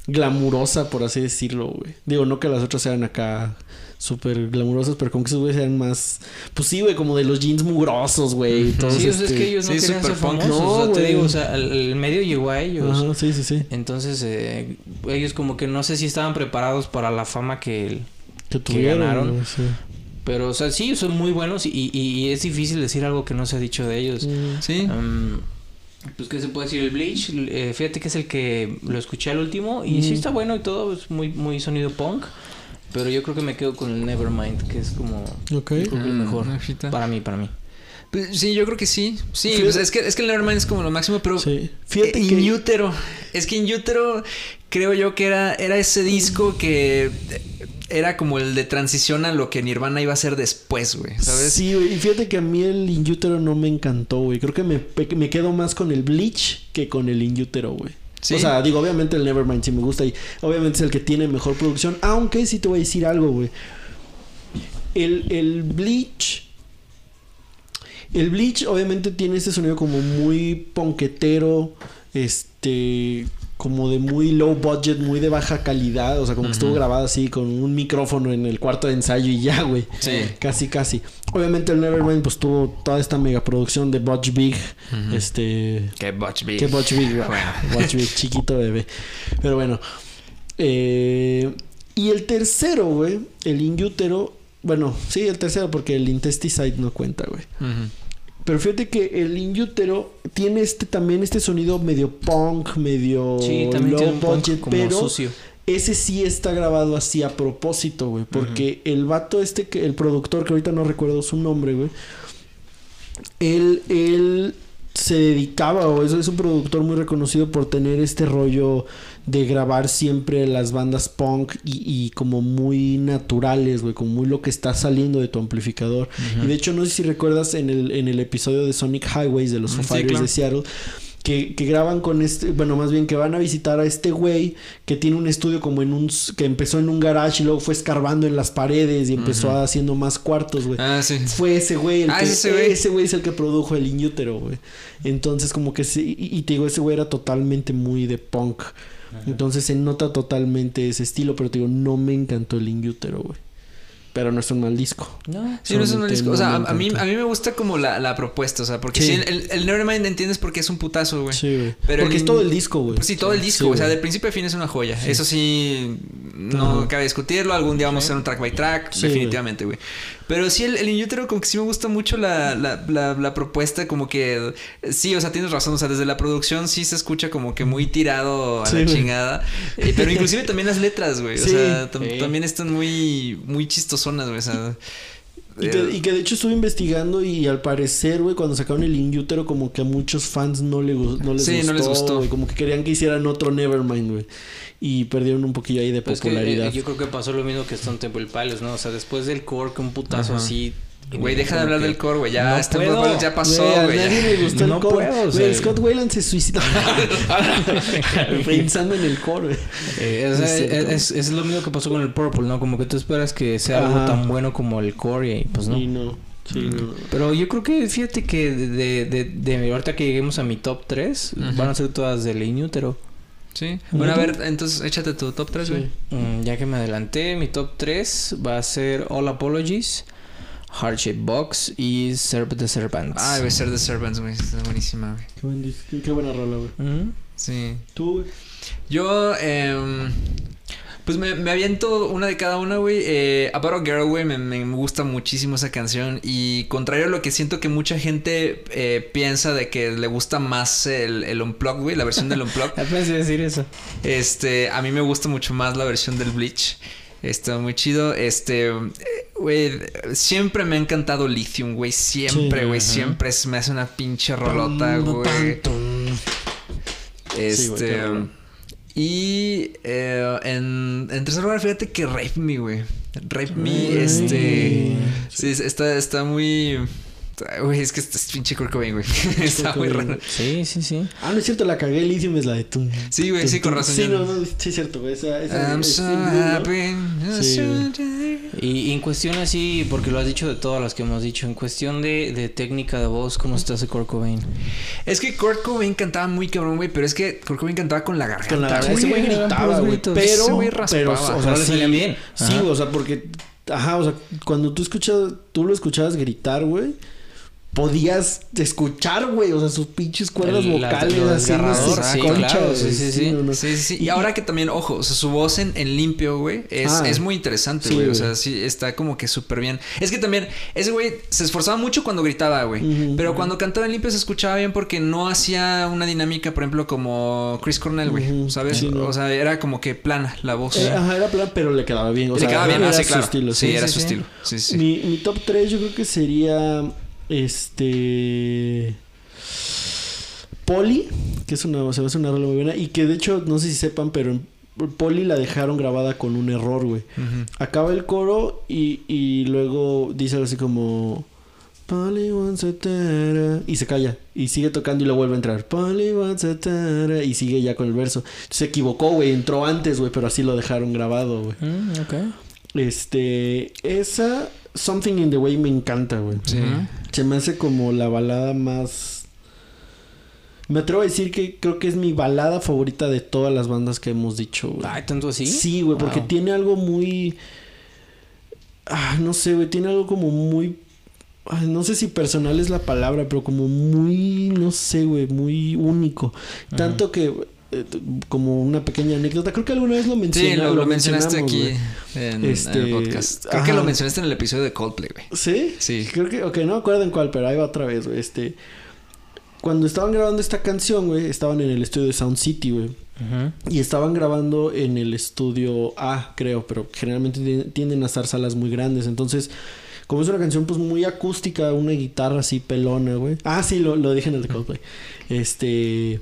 glamurosa, por así decirlo, güey. Digo, no que las otras sean acá súper glamurosas, pero como que esos güeyes sean más, pues sí, güey, como de los jeans mugrosos, güey. Sí, o sea, es este- que ellos no sí, querían ser punk. famosos. No, o sea, te güey. digo, o sea, el, el medio llegó a ellos. Ajá, sí, sí, sí. Entonces, eh, ellos como que no sé si estaban preparados para la fama que... Que que tuvieron, ganaron. güey, sí. Pero, o sea, sí, son muy buenos y, y- y es difícil decir algo que no se ha dicho de ellos. Mm. Sí. Um, pues, ¿qué se puede decir? El Bleach, eh, fíjate que es el que lo escuché al último y sí Mm. está bueno y todo, es muy, muy sonido punk. Pero yo creo que me quedo con el Nevermind, que es como... Ok. yo creo que el Mm, mejor. ahorita. Para mí, para mí. Pues, sí, yo creo que sí. Sí, Fíjate- pues es que, es que el Nevermind es como lo máximo, pero. Sí. Fíjate eh, que- In Utero. Es que In Utero creo yo que era, era ese disco que. eh, Era como el de transición a lo que Nirvana iba a hacer después, güey. ¿Sabes? Sí, güey. Y fíjate que a mí el Inútero no me encantó, güey. Creo que me, me quedo más con el Bleach que con el Inútero, güey. Sí. O sea, digo, obviamente el Nevermind sí me gusta y obviamente es el que tiene mejor producción. Aunque sí te voy a decir algo, güey. El, el Bleach. El Bleach obviamente tiene este sonido como muy ponquetero. Este. Como de muy low budget, muy de baja calidad. O sea, como que estuvo grabado así con un micrófono en el cuarto de ensayo y ya, güey. Sí. Casi, casi. Obviamente el Nevermind pues tuvo toda esta megaproducción de Butch Big. Este. Que Butch Big. Que Butch Big. Butch Big, chiquito bebé. Pero bueno. Eh, y el tercero, güey. El Inútero. Bueno, sí, el tercero, porque el Intesticide no cuenta, güey. Pero fíjate que el Inútero tiene este también este sonido medio punk, medio Sí, también low tiene un budget, pero sucio. ese sí está grabado así a propósito, güey. Porque el vato este, que el productor, que ahorita no recuerdo su nombre, güey. Él, él se dedicaba, o eso es un productor muy reconocido por tener este rollo de grabar siempre las bandas punk y, y como muy naturales, güey, como muy lo que está saliendo de tu amplificador. Y de hecho, no sé si recuerdas en el, en el episodio de Sonic Highways de los Foo sí, Fighters claro. de Seattle. Que, que graban con este, bueno, más bien que van a visitar a este güey que tiene un estudio como en un, que empezó en un garage y luego fue escarbando en las paredes y empezó haciendo más cuartos, güey. Ah, sí. Fue ese güey el Ah, que, es ese güey. ese güey es el que produjo el Inútero, güey. Entonces como que sí, y, y te digo, ese güey era totalmente muy de punk. Entonces se nota totalmente ese estilo, pero te digo, no me encantó el Inútero, güey. Pero no es un mal disco. No. Sí, no es un Solamente disco. O sea, no a, mí, a mí me gusta como la, la propuesta, o sea, porque Sí. sí, el, el Nevermind entiendes porque es un putazo, güey. Sí, güey. Porque el- es todo el disco, güey. Sí, todo el disco, Sí, o sea, de principio a fin es una joya. Eso sí, no Ajá. cabe discutirlo. Algún día vamos a hacer un track by track, definitivamente, güey. Pero sí, el, el In Utero como que sí me gusta mucho la, la, la, la propuesta, como que... Sí, o sea, tienes razón, o sea, desde la producción sí se escucha como que muy tirado a Sí, la güey. chingada. Eh, pero inclusive también las letras, güey. Sí. O sea, también están muy, muy chistosonas, güey. O sea... Y eh, que, y que de hecho estuve investigando y al parecer, güey, cuando sacaron el Inútero, como que a muchos fans no, le, no les Sí, gustó. no les gustó. como que querían que hicieran otro Nevermind, güey. Y perdieron un poquillo ahí de Pues que, popularidad. eh, yo creo que pasó lo mismo que Stone Temple Pilots, ¿no? O sea, después del core, que un putazo Ajá. así. Güey, deja de hablar que- del core, güey. Ya, No este puedo. Ya pasó, Güey, a güey. nadie le gustó No el core. puedo, o Güey, sea- Scott Wayland se suicidó. Pensando en el core, güey. Eh, Es es, es lo mismo que pasó con el Purple, ¿no? Como que tú esperas que sea algo tan bueno como el core y pues no. Y no. Sí, no. Pero yo creo que, fíjate que de, de, de, de ahorita que lleguemos a mi top 3, Ujú. van a ser todas del Inútero. Sí. Bueno, a ver, entonces échate tu top 3, güey. Sí. Mm, ya que me adelanté, mi top 3 va a ser All Apologies, Hardship Box y Serve the Servants. Ah, güey, Ser the Servants, güey. Está buenísima, güey. Qué, buen dis- qué- qué buena rola, güey. Mm. Sí. Tú, güey. Yo, em, pues me, me aviento una de cada una, güey. Eh, About a Girl, güey, me, me gusta muchísimo esa canción. Y contrario a lo que siento que mucha gente eh, piensa de que le gusta más el, el Unplug, güey, la versión del Unplug. Apenas decir eso. Este, a mí me gusta mucho más la versión del Bleach. Está muy chido. Este, eh, güey, siempre me ha encantado Lithium, güey. Siempre, güey. siempre se me hace una pinche rolota, güey. Sí, Este. Y eh, en, en tercer lugar, fíjate que Rape Me, güey. Rape Me, Ay. este. Sí, está, está muy. Güey, es que este es pinche Kurt Cobain, güey. está muy raro. Sí, sí, sí. Ah, no es cierto, la cagué. Lithium es la de tú. Sí, güey, sí, con razón. Sí, no, no, sí es cierto, güey. Esa, esa I'm es so happy. Sí, Y, y en cuestión así, porque lo has dicho de todas las que hemos dicho, en cuestión de, de técnica de voz, ¿cómo está ese Kurt Cobain? Es que Kurt Cobain cantaba muy cabrón, güey, pero es que Kurt Cobain cantaba con la garganta. Con la güey. garganta. Ese güey gritaba, güey. Pero, güey pero, o Pero sea, le sí, salían bien. Sí, Ajá. güey, o sea, porque, ajá, o sea, cuando tú escuchas, tú lo escuchabas gritar, güey, podías escuchar, güey, o sea, sus pinches cuerdas El- vocales así, sí, claro, sí, sí, sí. no, no. Sí. Y ahora que también, ojo, o sea, su voz en, en limpio, güey, es, Ah. es muy interesante, Sí, güey. o sea, sí, está como que súper bien. Es que también, ese güey se esforzaba mucho cuando gritaba, güey. Pero cuando cantaba en limpio se escuchaba bien porque no hacía una dinámica, por ejemplo, como Chris Cornell, güey. ¿Sabes? No. O sea, era como que plana la voz. Eh, ajá, era plan, pero le quedaba bien. O Le sea, quedaba bien, era ah, claro. estilo, sí, era su estilo. Sí, sí. Mi, mi top 3 yo creo que sería este Poli, que es una, se me hace una rola muy buena y que de hecho no sé si sepan, pero Poli la dejaron grabada con un error, güey. Acaba el coro y, y luego dice algo así como tara", y se calla y sigue tocando y lo vuelve a entrar. Tara", y sigue ya con el verso. Se equivocó, güey, entró antes, güey, pero así lo dejaron grabado, güey. Mm. Este, esa Something in the Way me encanta, güey. Sí. Se me hace como la balada más me atrevo a decir que creo que es mi balada favorita de todas las bandas que hemos dicho, güey. Ay, tanto así. Sí, güey, porque tiene algo muy. Ah, no sé, güey, tiene algo como muy. ay, no sé si personal es la palabra, pero como muy, no sé, güey, muy único. Tanto que, eh, como una pequeña anécdota, creo que alguna vez lo Sí, mencioné. lo, lo mencionaste aquí en, Este, en el podcast. Creo ajá. que lo mencionaste en el episodio de Coldplay, güey. ¿Sí? Sí. Creo que, ok, no me acuerdo en cuál, pero ahí va otra vez, güey. Este. Cuando estaban grabando esta canción, güey, estaban en el estudio de Sound City, güey. Ujú. Y estaban grabando en el estudio A, creo, pero generalmente ti- tienden a estar salas muy grandes. Entonces, como es una canción pues muy acústica, una guitarra así pelona, güey. Ah, sí, lo, lo dije en el de Coldplay. Este...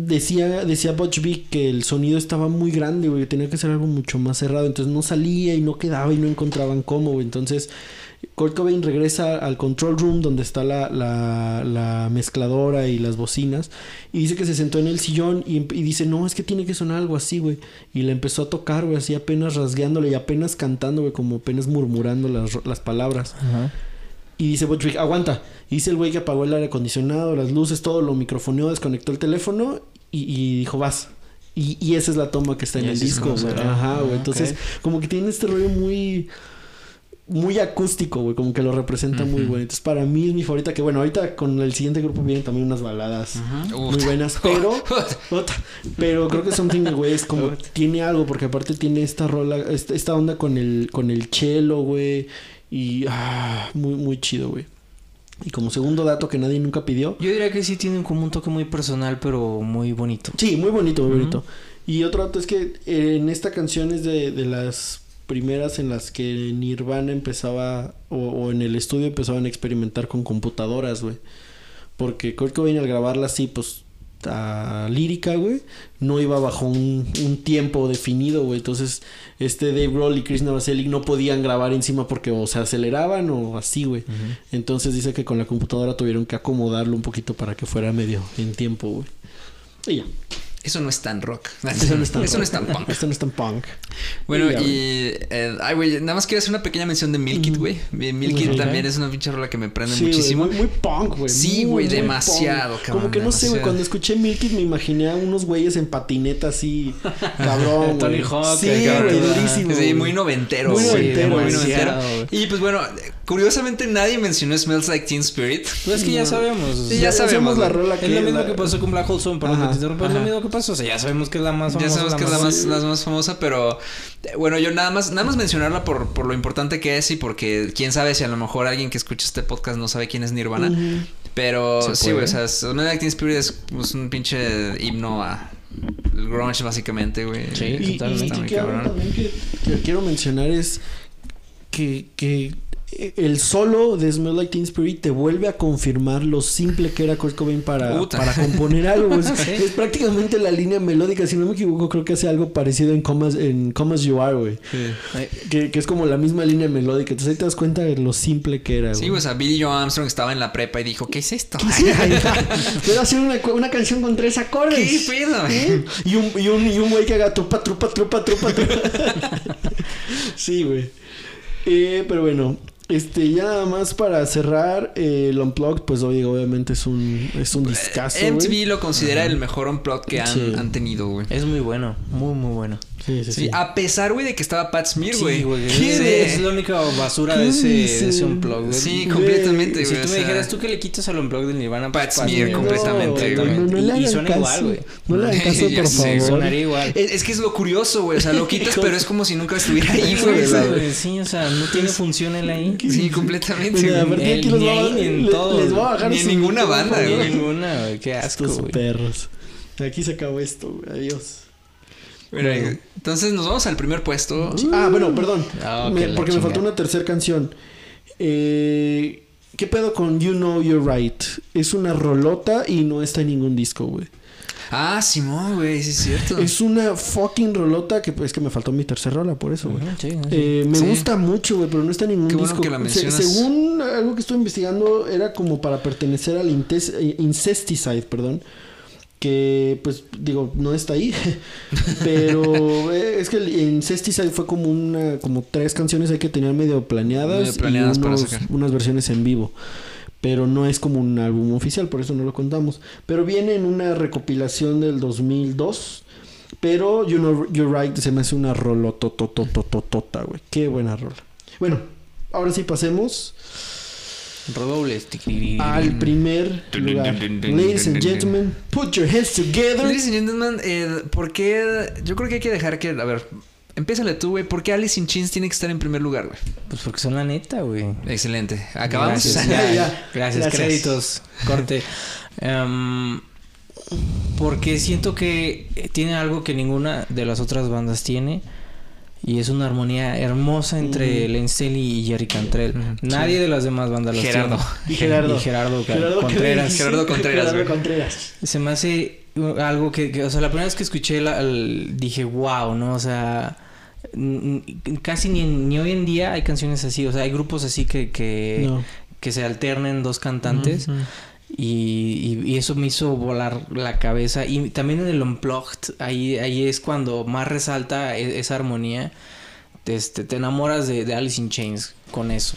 Decía, decía Butch Vig que el sonido estaba muy grande, güey. que Tenía que ser algo mucho más cerrado. Entonces no salía y no quedaba y no encontraban cómo. Entonces Kurt Cobain regresa al control room donde está la, la, la mezcladora y las bocinas. Y dice que se sentó en el sillón y, dice, no, es que tiene que sonar algo así, güey. Y le empezó a tocar, güey, así apenas rasgueándole y apenas cantando, güey, como apenas murmurando las, las palabras. Ajá. Y dice Vig, aguanta. Y dice el güey que apagó el aire acondicionado, las luces, todo, lo microfoneó, desconectó el teléfono y, y dijo, vas. Y, y esa es la toma que está en Y el disco, güey. Ajá, güey. Ah, Entonces, como que tiene este rollo muy... muy acústico, güey, como que lo representa muy bueno. Entonces, para mí es mi favorita, que bueno, ahorita con el siguiente grupo vienen también unas baladas muy buenas, pero pero creo que Something güey es como tiene algo porque aparte tiene esta rola, esta, onda con el con el cello, güey, y ah, muy muy chido, güey. Y como segundo dato que nadie nunca pidió, Yo diría que sí tiene como un toque muy personal, pero muy bonito. Sí, muy bonito, muy bonito. Y otro dato es que eh, en esta canción es de, de las primeras en las que Nirvana empezaba, o, o en el estudio empezaban a experimentar con computadoras, güey. Porque Kurt Cobain al grabarla así, pues, lírica, güey, no iba bajo un, un tiempo definido, güey. Entonces, este Dave Grohl y Chris Novoselic no podían grabar encima porque o se aceleraban o así, güey. Entonces dice que con la computadora tuvieron que acomodarlo un poquito para que fuera medio en tiempo, güey. Y ya. Eso no es tan rock. Eso no es tan, Eso no es tan punk. Esto no es tan punk. Bueno, Y ya, y. eh, ay, güey, nada más quiero hacer una pequeña mención de Milk It, güey. Milk It Ujú. también es una pinche rola que me prende Sí, muchísimo. muy, muy punk, güey. Sí, güey, demasiado, punk. cabrón, Como que no sé, güey. Cuando escuché Milk It me imaginé a unos güeyes en patineta así, cabrón. Tony. Hawk, Sí, güey, durísimo. Sí, muy noventero. Muy noventero, muy noventero. Y pues bueno, curiosamente nadie mencionó Smells Like Teen Spirit. Pues es que ya sabemos. Sí, sea, ya sabemos, la rola Es que lo mismo que pasó con Black Hole Sun, perdón que te interrumpa, es lo ajá. mismo que pasó. O sea, ya sabemos que es la más Ya famosa. sabemos que es la más- la más famosa, pero eh, bueno, yo nada más, nada más mencionarla por, por lo importante que es y porque quién sabe si a lo mejor alguien que escucha este podcast no sabe quién es Nirvana. Pero sí, güey, o sea, Smells Like Teen Spirit es pues, un pinche himno a el grunge básicamente, güey. Sí, Y, y- totalmente. y Está muy que que, que quiero mencionar es que, que el solo de Smell Like Teen Spirit te vuelve a confirmar lo simple que era Kurt Cobain para, para componer algo. Es, prácticamente la línea melódica. Si no me equivoco, creo que hace algo parecido en Come As, en Come As You Are, güey. Que, que es como la misma línea melódica. Entonces ahí te das cuenta de lo simple que era, Sí, güey. güey, o sea, Billy Joe Armstrong estaba en la prepa y dijo, ¿qué es esto? Puedo hacer una, una canción con tres acordes. ¿Qué pedo, güey? ¿Eh? Y un, y un, y un güey que haga trupa, trupa, trupa, trupa, trupa. sí, güey. Eh, pero bueno, este, ya nada más para cerrar, eh, el Unplugged, pues oye, obviamente es un, es un discazo, güey. MTV lo considera el mejor unplot que han, Sí. han tenido, güey. Es muy bueno, muy, muy bueno. Sí, sí, Sí, sí. a pesar, güey, de que estaba Pat Smear, güey. Sí. Es, la única basura de ¿Qué ese, de ese unplug, güey. Sí, completamente, Si güey. tú o me sea, dijeras tú que le quitas al unplug del Nirvana, Pat Smear, Smear, completamente, no, güey. No, no, Y- le y suena caso. igual, güey. No le hagan caso, por favor. Sonaría igual. Es, es que es lo curioso, güey. O sea, lo quitas, pero es como si nunca estuviera ahí, güey. Sí, o sea, no tiene función él ahí. Sí, completamente. Güey. Él aquí los ni va a- ni en bajar Ni en ninguna banda, Ni güey. ninguna, güey. Qué asco, güey. perros. Aquí se acabó esto, güey. Adiós. Mira, entonces nos vamos al primer puesto. Ah, bueno, perdón. Ah, Me- porque me faltó una tercera canción. Eh, ¿Qué pedo con You Know You're Right? Es una rolota y no está en ningún disco, güey. Ah, Simón, güey, sí es cierto. Es una fucking rolota que es que me faltó mi tercera rola, por eso, güey. Ujú, sí, sí. Eh, me Sí. gusta mucho, güey, pero no está en ningún Qué bueno disco. que la Se- mencionas. según algo que estuve investigando, era como para pertenecer al Incesticide, perdón. Que, pues, digo, no está ahí. pero eh, es que el Incesticide fue como una, como tres canciones ahí que tenían medio planeadas. Medio planeadas y para unos- sacar. unas versiones en vivo. Pero no es como un álbum oficial, por eso no lo contamos. Pero viene en una recopilación del 2002. Pero You Know You're Right se me hace una rolotototototota, güey. Qué buena rola. Bueno, ahora sí pasemos Redobles. al primer lugar. Ladies and gentlemen, put your hands together. Ladies and gentlemen, eh, ¿por qué? Yo creo que hay que dejar que. A ver, empiézale tú, güey. ¿Por qué Alice in Chains tiene que estar en primer lugar, güey? Pues porque son la neta, güey. Excelente. Acabamos. Gracias, Ya, ya, ya. Gracias, Gracias. créditos. Corte. Em, porque siento que tiene algo que ninguna de las otras bandas tiene. Y es una armonía hermosa entre Staley y Jerry Cantrell. Nadie de las demás bandas los Gerardo. tiene. Y Gerardo. Y Gerardo, Gerardo Contreras. ¿qué Gerardo? Contreras, Gerardo. Contreras. Se me hace algo que, que- o sea, la primera vez que escuché la- el- dije, wow, ¿no? O sea, casi ni, en- ni hoy en día hay canciones así, o sea, hay grupos así que, que, No. que se alternen dos cantantes. Y, y- y eso me hizo volar la cabeza. Y también en el Unplugged, ahí, ahí es cuando más resalta e- esa armonía. Este, te enamoras de, de Alice in Chains con eso.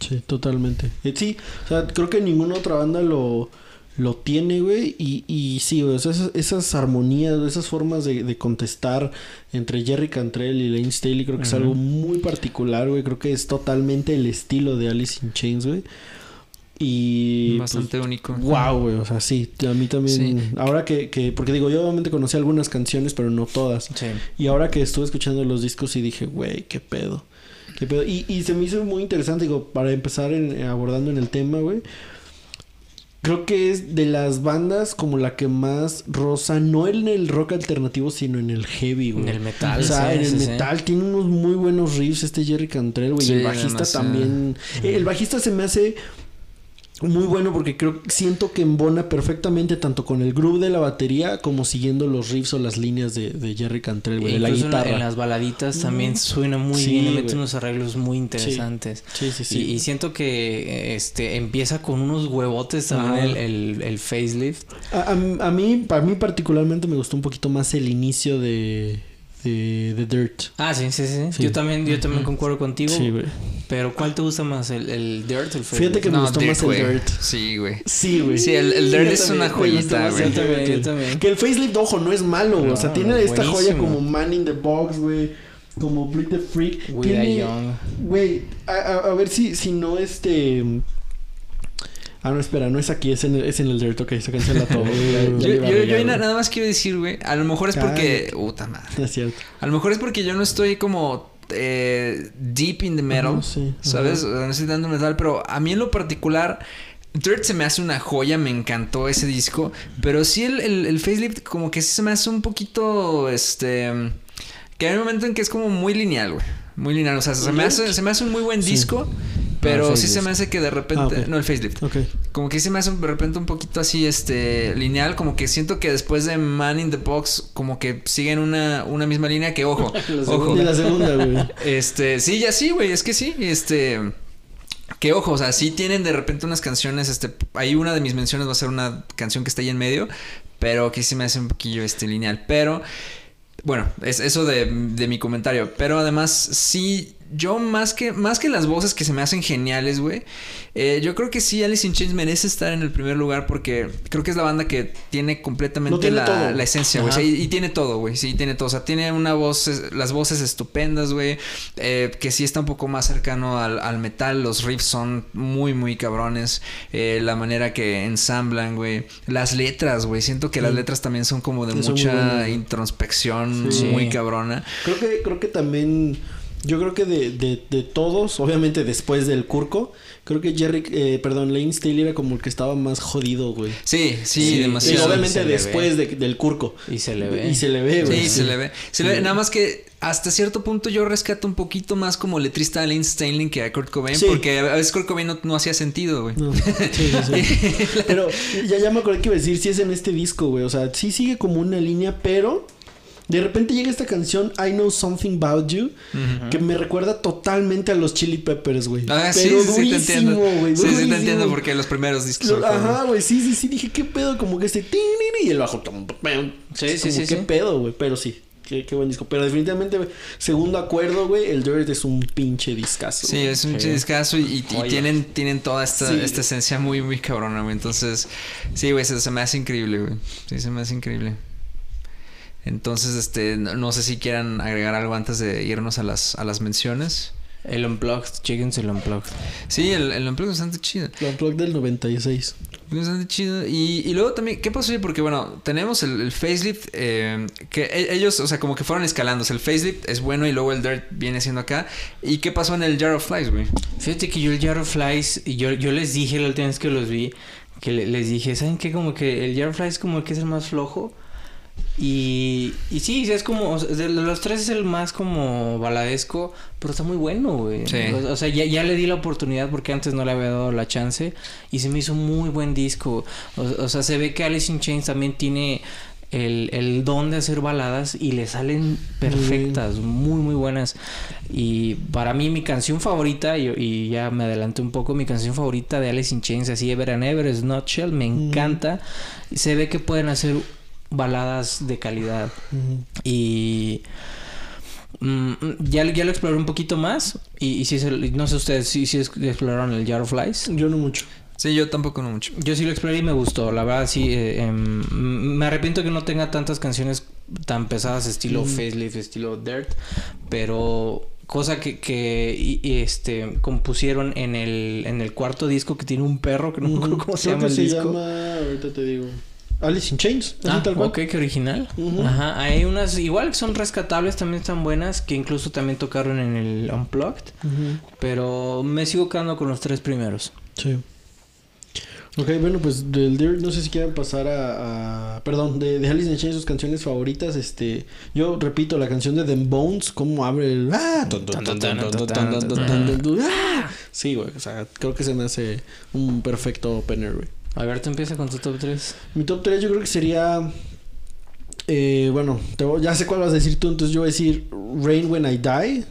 Sí, totalmente. Eh, sí, o sea, creo que ninguna otra banda lo, lo tiene, güey. Y, y sí, o sea, esas, esas armonías, esas formas de, de contestar entre Jerry Cantrell y Lane Staley, creo que es algo muy particular, güey. Creo que es totalmente el estilo de Alice in Chains, güey. Y. Bastante único. Wow, güey. O sea, sí, a mí también. Ahora que, que. Porque digo, yo obviamente conocí algunas canciones, pero no todas. Sí. Y ahora que estuve escuchando los discos y dije, güey, qué pedo. Qué pedo. Y, y se me hizo muy interesante, digo, para empezar en- abordando en el tema, güey. Creo que es de las bandas como la que más rosa, no en el rock alternativo, sino en el heavy, güey. En el metal, O sea, sí, en el sí, sí. metal tiene unos muy buenos riffs este Jerry Cantrell, güey. y el bajista demasiado. también. El bajista se me hace muy bueno porque creo siento que embona perfectamente tanto con el groove de la batería como siguiendo los riffs o las líneas de, de Jerry Cantrell, güey, de la guitarra. en las baladitas también suena muy Sí, bien, mete unos arreglos muy interesantes. Sí, sí, sí. Y, y siento que este empieza con unos huevotes también el, el facelift. A, a- a mí, para mí particularmente me gustó un poquito más el inicio de, de, de Dirt. Ah, sí, sí, sí. Sí. Yo también, yo también concuerdo contigo. Sí, güey. Pero ¿cuál te gusta más? ¿El, el Dirt o el? Fíjate que me gustó más el güey. Dirt. Sí, güey. Sí, güey. Sí, el- el Dirt Yo es también, una joyita, güey. Yo también, yo también. Que el facelift, ojo, no es malo, güey. o sea, No, tiene esta joya como Man in the Box, güey. Como Bleed the Freak. Tiene-. Güey, a, a- a ver si, si no este... Ah, no, espera, no es aquí, es en el, es en el Dirt. Ok, se cancela todo. Yo, yo, nada más quiero decir, güey. A lo mejor es porque. Puta madre. No es cierto. A lo mejor es porque yo no estoy como eh, deep in the metal. Ajá, sí, ¿Sabes? O sea, No estoy dando metal, pero a mí en lo particular. Dirt se me hace una joya, me encantó ese disco. Pero sí el, el, el facelift como que sí se me hace un poquito. Este. Que hay un momento en que es como muy lineal, güey. Muy lineal. O sea, se me hace, se me hace un muy buen Sí. disco. Pero el sí se me hace que de repente. Ah. No, el facelift. Ok. Como que sí me hace de repente un poquito así, este, lineal, como que siento que después de Man in the Box, como que siguen una, una misma línea que, ojo, ojo, De la segunda, güey. este, sí, ya sí, güey, es que sí, este, que ojo, o sea, sí tienen de repente unas canciones, este, ahí una de mis menciones va a ser una canción que está ahí en medio, pero que sí me hace un poquillo, este, lineal, pero, bueno, es eso de, mi comentario, pero además sí... Yo más que, más que las voces que se me hacen geniales, güey. eh, yo creo que sí, Alice in Chains merece estar en el primer lugar porque creo que es la banda que tiene completamente tiene la, la esencia, güey. O sea, Ajá. y, y tiene todo, güey. Sí, tiene todo. O sea, tiene una voz, las voces estupendas, güey. eh, que sí está un poco más cercano al, al metal. Los riffs son muy, muy cabrones. eh, la manera que ensamblan, güey. Las letras, güey. Siento que las letras también son como de muy mucha introspección Sí. muy cabrona. Creo que, creo que también. Yo creo que de, de, de todos, obviamente después del Curco, creo que Jerry, eh, perdón, Lane Staley era como el que estaba más jodido, güey. Sí, sí, Sí, Y demasiado. Sí, obviamente después de- del Curco. Y se le ve. Y se le ve, güey. Sí, se le ve. Se le ve. Nada más que hasta cierto punto yo rescato un poquito más como letrista a Lane Stanley que a Kurt Cobain. Sí. Porque a veces Kurt Cobain no, no hacía sentido, güey. No, sí, sí, sí. Pero ya, ya me acordé que iba a decir, si es en este disco, güey. O sea, sí sigue como una línea, pero de repente llega esta canción, I Know Something About You, que me recuerda totalmente a los Chili Peppers, güey. Ah, sí, pero sí, sí, te entiendo. güey. Sí, sí, te entiendo porque los primeros discos Lo- Ajá, güey, sí, sí, sí, dije, ¿qué pedo? Como que este y el bajo. Sí, sí, como, sí, ¿Qué sí. pedo, güey? Pero sí, qué, qué buen disco. Pero definitivamente, segundo acuerdo, güey, el Dirt es un pinche discazo. Sí, es un Sí. discazo y, y- y Joya. tienen, tienen toda esta, Sí. esta esencia muy, muy cabrona, güey. Entonces, sí, güey, se, se me hace increíble, güey. Sí, se me hace increíble. Entonces, este, no, no sé si quieran agregar algo antes de irnos a las, a las menciones. El Unplugged, chéquense el Unplugged. Sí, el, el empleo es bastante chido. La Unplugged del 96. Bastante chido. Y, y luego también, ¿qué pasó ahí? Porque bueno, tenemos el, el facelift, eh, que e- ellos, o sea, como que fueron escalando. O sea, el facelift es bueno y luego el dirt viene siendo acá. ¿Y qué pasó en el Jar of Flies, güey? Fíjate que yo el Jar of Flies, y yo, yo les dije la última vez que los vi, que le- les dije, ¿saben qué? Como que el Jar of Flies como que es el más flojo. Y, y sí, es como, o sea, de los tres es el más como baladesco, pero está muy bueno, güey. Sí. O, o sea, ya, ya le di la oportunidad porque antes no le había dado la chance y se me hizo muy buen disco. O, o sea, se ve que Alice in Chains también tiene el, el don de hacer baladas y le salen perfectas, muy, muy buenas. Y para mí mi canción favorita, y, y ya me adelanté un poco, mi canción favorita de Alice in Chains, así Ever and Ever, es Nutshell, me encanta. Se ve que pueden hacer baladas de calidad. Y mm, ya, ya lo exploré un poquito más. Y, y si se- no sé ustedes si, si exploraron el Jar of Flies. Yo no mucho. Sí, yo tampoco no mucho. Yo sí lo exploré y me gustó. La verdad, sí. eh, em, me arrepiento que no tenga tantas canciones tan pesadas, estilo Facelift, estilo Dirt. Pero cosa que, que y- y, este compusieron en el, en el cuarto disco que tiene un perro que no me acuerdo cómo se llama el se disco. llama, ahorita te digo. Alice in Chains. Ah, tal cual. ok, que original. Ajá, hay unas igual que son rescatables, también están buenas, que incluso también tocaron en el Unplugged. Pero me sigo quedando con los tres primeros. Sí. Ok, bueno, pues del Dirt no sé si quieren pasar a... perdón, de, Alice in Chains, sus canciones favoritas. este... Yo repito, la canción de The Bones, cómo abre el... ¡Ah! Sí, güey, o sea, creo que se me hace un perfecto opener, güey. A ver, tú empieza con tu top 3. Mi top 3 yo creo que sería... Eh, bueno, te voy- ya sé cuál vas a decir tú, entonces yo voy a decir Rain When I Die.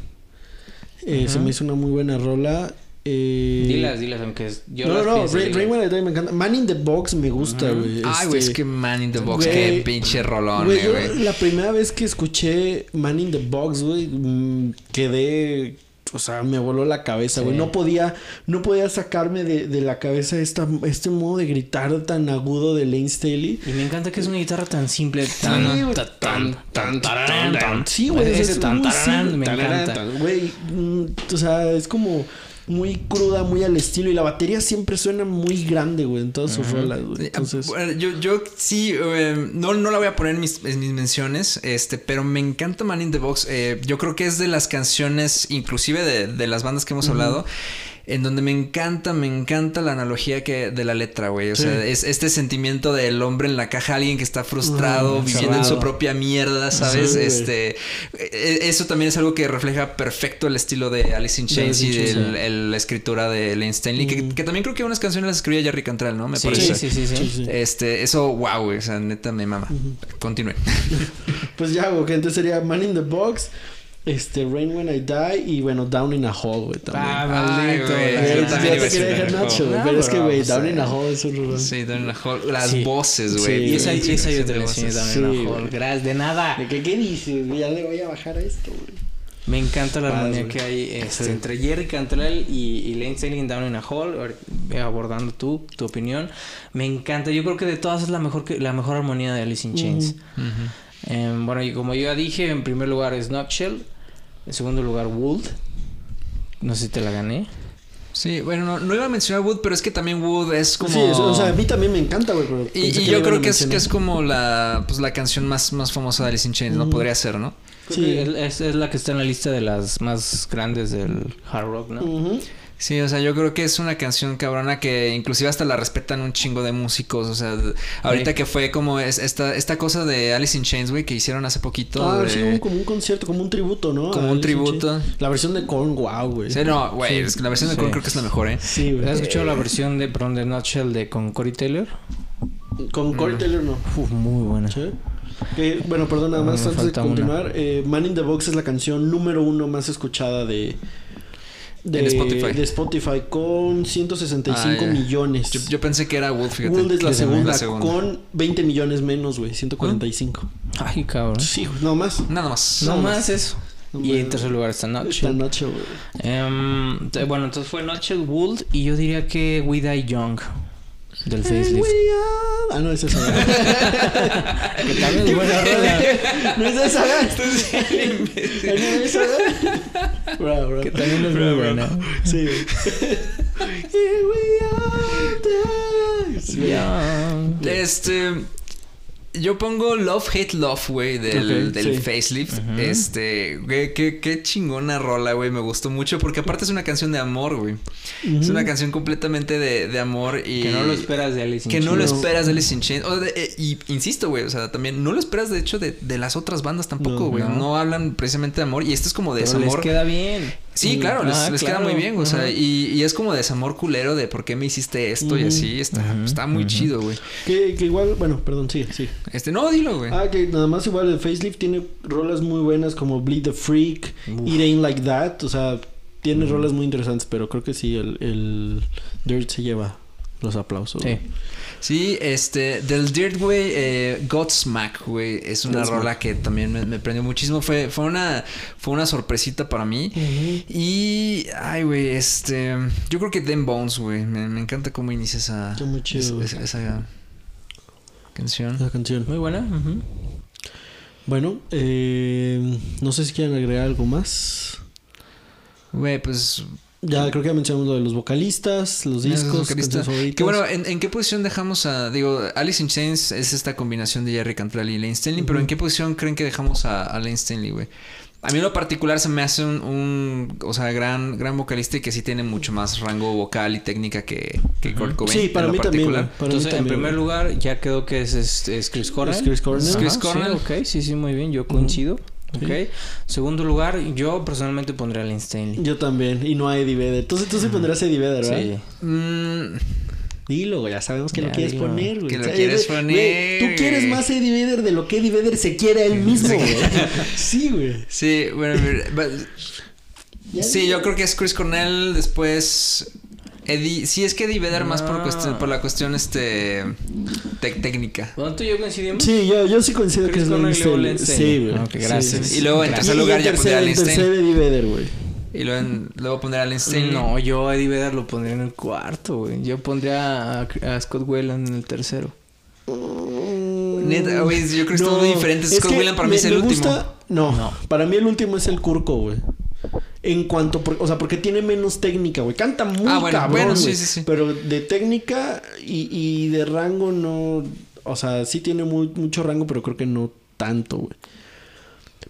Eh, Se me hizo una muy buena rola. Eh, Dilas, dilas, aunque es- yo no, no, no, Rain. Rain When I Die me encanta. Man in the Box me gusta, güey. Ay, güey, Este, es que Man in the Box, güey, qué pinche rolón, güey. la primera vez que escuché Man in the Box, güey, mm, quedé, o sea, me voló la cabeza, güey. Sí. No podía, no podía sacarme de, de la cabeza esta, este modo de gritar tan agudo de Lane Staley. Y me encanta que es una guitarra tan simple. Sí, Tan, güey. tan, tan, tan, tan. Sí, güey. Ese es tan, simple. me encanta. tan, Güey, mm, o sea, es como muy cruda, muy al estilo. Y la batería siempre suena muy grande, güey, en todas sus rolas, güey. Sí, Entonces, bueno, yo, yo sí, eh, no, no la voy a poner en mis, en mis menciones, este, pero me encanta Man in the Box. Eh, yo creo que es de las canciones, inclusive de, de las bandas que hemos hablado, en donde me encanta, me encanta la analogía que de la letra, güey. O Sí. sea, es este sentimiento del hombre en la caja, alguien que está frustrado, viviendo en su propia mierda, ¿sabes? Sí, este, eh, eso también es algo que refleja perfecto el estilo de Alice in De Chains y el- la escritura de Lane Stanley, que, Mm. que también creo que unas canciones las escribía Jerry Cantrell, ¿no? Me Sí, parece. sí, sí, sí. Este, eso, wow, güey. O sea, neta me mama. Continúe. Pues ya, güey, que entonces sería Man in the Box, este, Rain When I Die y bueno, Down in a Hole, güey, también. Ah, maldito. yo a quería dejar Down in a Nacho, Hole. güey, pero es que, güey, pues, Down in a eh, Hole es un rolón. Sí, Down in a Hole. Las Sí. voces, güey. Sí, Y esa, y esa yo te la Sí, también. güey. ojo. Gracias, de nada. ¿De qué, qué dices? Ya le voy a bajar a esto, güey. Me encanta la armonía que hay este, Sí. entre Jerry Cantrell y, y Lane Staley Down in a Hole, ahor- eh, abordando tú, tu opinión. Me encanta. Yo creo que de todas es la mejor que, la mejor armonía de Alice in Chains. Ujú. Em, bueno, y como yo ya dije, en primer lugar es Nutshell. En segundo lugar, Wood. No sé si te la gané. Sí, bueno, no, no iba a mencionar Wood, pero es que también Wood es como. Sí, o sea, a mí también me encanta, güey. Y, yo creo que es, que es como la, pues, la canción más, más famosa de Alice in Chains, ¿no? Ujú. Podría ser, ¿no? Sí. Es, es la que está en la lista de las más grandes del hard rock, ¿no? Sí, o sea, yo creo que es una canción cabrona que inclusive hasta la respetan un chingo de músicos. O sea, ahorita Sí. que fue como es, esta, esta cosa de Alice in Chains, güey, que hicieron hace poquito. Ah, de- sí, un- como un concierto, como un tributo, ¿no? Como un tributo. La versión de Korn, wow, güey. Sí, no, güey, es que la versión de Sí. Korn creo que es la mejor, ¿eh? Sí, güey. ¿Has escuchado la versión de, perdón, de Nutshell de con Corey Taylor? Con Corey Taylor no. Uf, muy buena. Sí. Que, bueno, perdón, nada Ah, más antes de continuar. eh, Man in the Box es la canción número uno más escuchada de. De En Spotify. de Spotify con 165 Ah, millones. Yo, yo pensé que era Wood, fíjate. Wood es la segunda, la segunda. con 20 millones menos, güey. 145. Ay, cabrón. Sí, güey, no más. Nada más. No no más eso. Y en tercer lugar está Esta Nutshell. noche, güey. Em, te- bueno, entonces fue Nutshell, Wood y yo diría que We Die Young del Facelift. we are- Ah, no, es esa. Que también es buena rola. no es esa, güey. ¿No es güey? Bro, bro. Que también es muy buena. Sí. Here we are. Este. Yo pongo Love, Hate, Love, güey, del, del sí. facelift. Este, güey, qué, qué chingona rola, güey. Me gustó mucho porque aparte es una canción de amor, güey. Es una canción completamente de, de amor y... Que no lo esperas de Alice in Que no lo esperas de Alice in Chains. O de- eh, y insisto, güey, o sea, también no lo esperas de hecho de, de las otras bandas tampoco, No, güey. No. no. hablan precisamente de amor y este es como de Pero les desamor. queda bien. Sí, claro, les, Ah, les queda muy bien, o sea, y, y es como desamor culero de por qué me hiciste esto y así. Está, está muy chido, güey. Que, que igual, bueno, perdón, sí, sí. Este, no, dilo, güey. Ah, que nada más igual el facelift tiene rolas muy buenas como Bleed the Freak. It Ain't Like That, o sea, tiene rolas muy interesantes, pero creo que sí, el, el Dirt se lleva Los aplausos. Sí. güey. Sí, este, del Dirt, güey, eh, Godsmack, güey, es una Godsmack. rola que también me, me prendió muchísimo. Fue, fue una, fue una sorpresita para mí. Y, ay, güey, este, yo creo que Den Bones, güey, me, me encanta cómo inicia esa, Está muy chido, esa, esa- esa canción. Esa canción. Muy buena. ujú. Bueno, eh, no sé si quieren agregar algo más. Güey, pues, Ya creo que ya mencionamos lo de los vocalistas, los discos, vocalistas. Que bueno, ¿en, en qué posición dejamos a, digo, Alice in Chains es esta combinación de Jerry Cantrell y Lane Stanley, pero ¿en qué posición creen que dejamos a, a Lane Stanley, güey? A mí en lo particular se me hace un, un, o sea, gran, gran vocalista y que sí tiene mucho más rango vocal y técnica que, que Kurt Cobain. Sí, para en mí lo también. mí Entonces, en también, primer güey. lugar, ya quedó que es, es, es Chris Cornell. Es Chris Cornell. Es Chris Ajá, Cornell. Sí, ok, sí, sí, muy bien. Yo coincido. Ok. Segundo lugar, yo personalmente pondré a Lane Stanley. Yo también, y no a Eddie Vedder. Entonces tú sí pondrás a Eddie Vedder, ¿verdad? Sí. Mm, Dilo, güey, ya sabemos que Ya, lo quieres dilo. poner, güey. Que lo O sea, quieres güey, poner, Tú quieres más a Eddie Vedder de lo que Eddie Vedder se quiere a él mismo, güey. sí, güey. sí, bueno, mira, Ya sí, dilo. yo creo que es Chris Cornell, después Eddie, sí es que Eddie Vedder más por No. cuestión, por la cuestión este tec- técnica. Y yo coincidimos. Sí, yo, yo sí coincido que es Stanley. Sí, güey. Ok, gracias. Sí, Y luego en tercer lugar en ya pondría a Lane en. Eddie Vedder, güey. Y luego, en- luego pondría a Lane Stanley. No, yo a Eddie Vedder lo pondría en el cuarto, güey. Yo pondría a, a Scott Weiland en el tercero. Neta, güey, yo creo que es todo muy diferente. es Scott que Weiland para mí me- es el me último. gusta- No, No. para mí el último es el Curco, güey. En cuanto, por- o sea, porque tiene menos técnica, güey. Canta muy Ah, bueno, cabrón, bueno, sí, güey. sí, sí. Pero de técnica y, y de rango no... O sea, sí tiene muy- mucho rango, pero creo que no tanto, güey.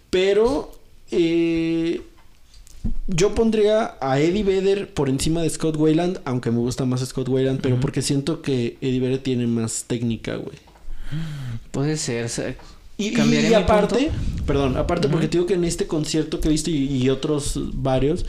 Pero... eh, yo pondría a Eddie Vedder por encima de Scott Weiland, aunque me gusta más Scott Weiland, pero porque siento que Eddie Vedder tiene más técnica, güey. Puede ser. o sea, Y, y- ¿Cambiaría y mi aparte, perdón, aparte porque te digo que en este concierto que he visto y, y otros varios,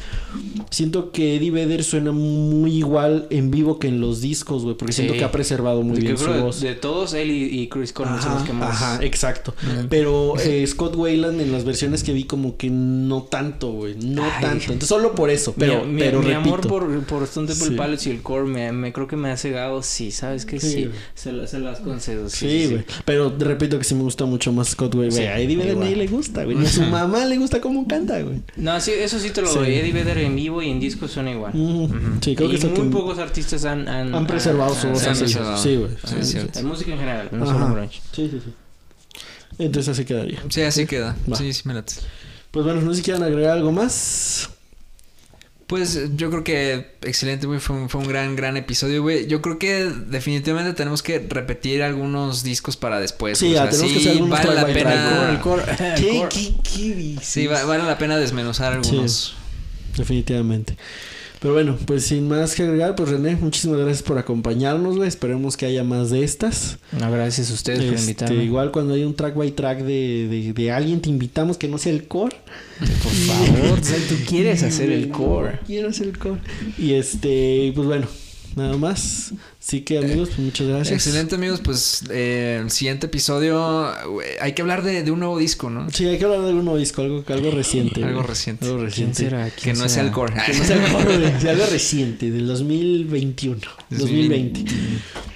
siento que Eddie Vedder suena muy igual en vivo que en los discos, güey, porque siento que ha preservado muy que bien su de- voz. De todos, él y, y Chris Cornell son los que más. Ajá, exacto. Pero eh, Scott Weiland en las versiones que vi como que no tanto, güey, no Ay. tanto. Entonces solo por eso, pero mi, mi- pero mi repito. amor por, por Stone Temple Sí. Pilots y el core me, me creo que me ha cegado. Sí, ¿sabes qué? Sí, se, se las concedo. Sí, Sí, sí, güey. Pero repito que sí me gusta mucho más Scott Weiland. Sí, Güey, a Eddie Vedder nadie le gusta, güey. Ni a su mamá le gusta cómo canta, güey. No, sí, eso sí te lo Sí. doy. Eddie Vedder en vivo y en disco suena igual. Mm, sí, creo y que es lo muy pocos artistas han... Han, Han preservado su voz. Sí, güey. Sí, Sí, es sí, cierto. En música en general, no solo grunge. Sí, sí, sí. Entonces así quedaría. Sí, así queda. Va. Sí, sí me late. Pues bueno, no sé si quieren agregar algo más. Pues yo creo que excelente, güey. Fue, un- fue un gran, gran episodio, güey. Yo creo que definitivamente tenemos que repetir algunos discos para después. Sí, o ya, sea, tenemos que sí, hacer algunos vale la pena. El core, el ¿Qué, core. qué, qué dices? Sí, va- vale la pena desmenuzar algunos. Definitivamente. Pero bueno, pues sin más que agregar, pues René, muchísimas gracias por acompañarnos, güey. Esperemos que haya más de estas. No, gracias a ustedes por Este, invitarme. igual cuando hay un track by track de, de, de alguien, te invitamos que no sea el core. Por favor, o sea, tú quieres hacer el core. Quiero hacer el core. Y este, pues bueno, nada más. Así que amigos, pues muchas gracias. Excelente, amigos. Pues eh, el siguiente episodio, hay que hablar de, de un nuevo disco, ¿no? Sí, hay que hablar de un nuevo disco, algo, algo reciente. Algo güey. reciente. Algo ¿Quién reciente. Que ¿Quién no sea el core. Que no sea el core, güey, algo reciente, del 2021, 2020.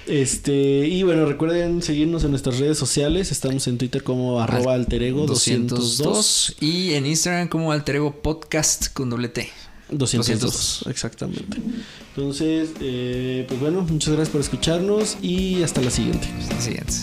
Este, y bueno, recuerden seguirnos en nuestras redes sociales. Estamos en Twitter como arroba alterego 202. 202 y en Instagram como Alterego Podcast con doble T. 202, 202. exactamente. Entonces, eh, pues bueno, muchas gracias por escucharnos y hasta la siguiente. Siguiente.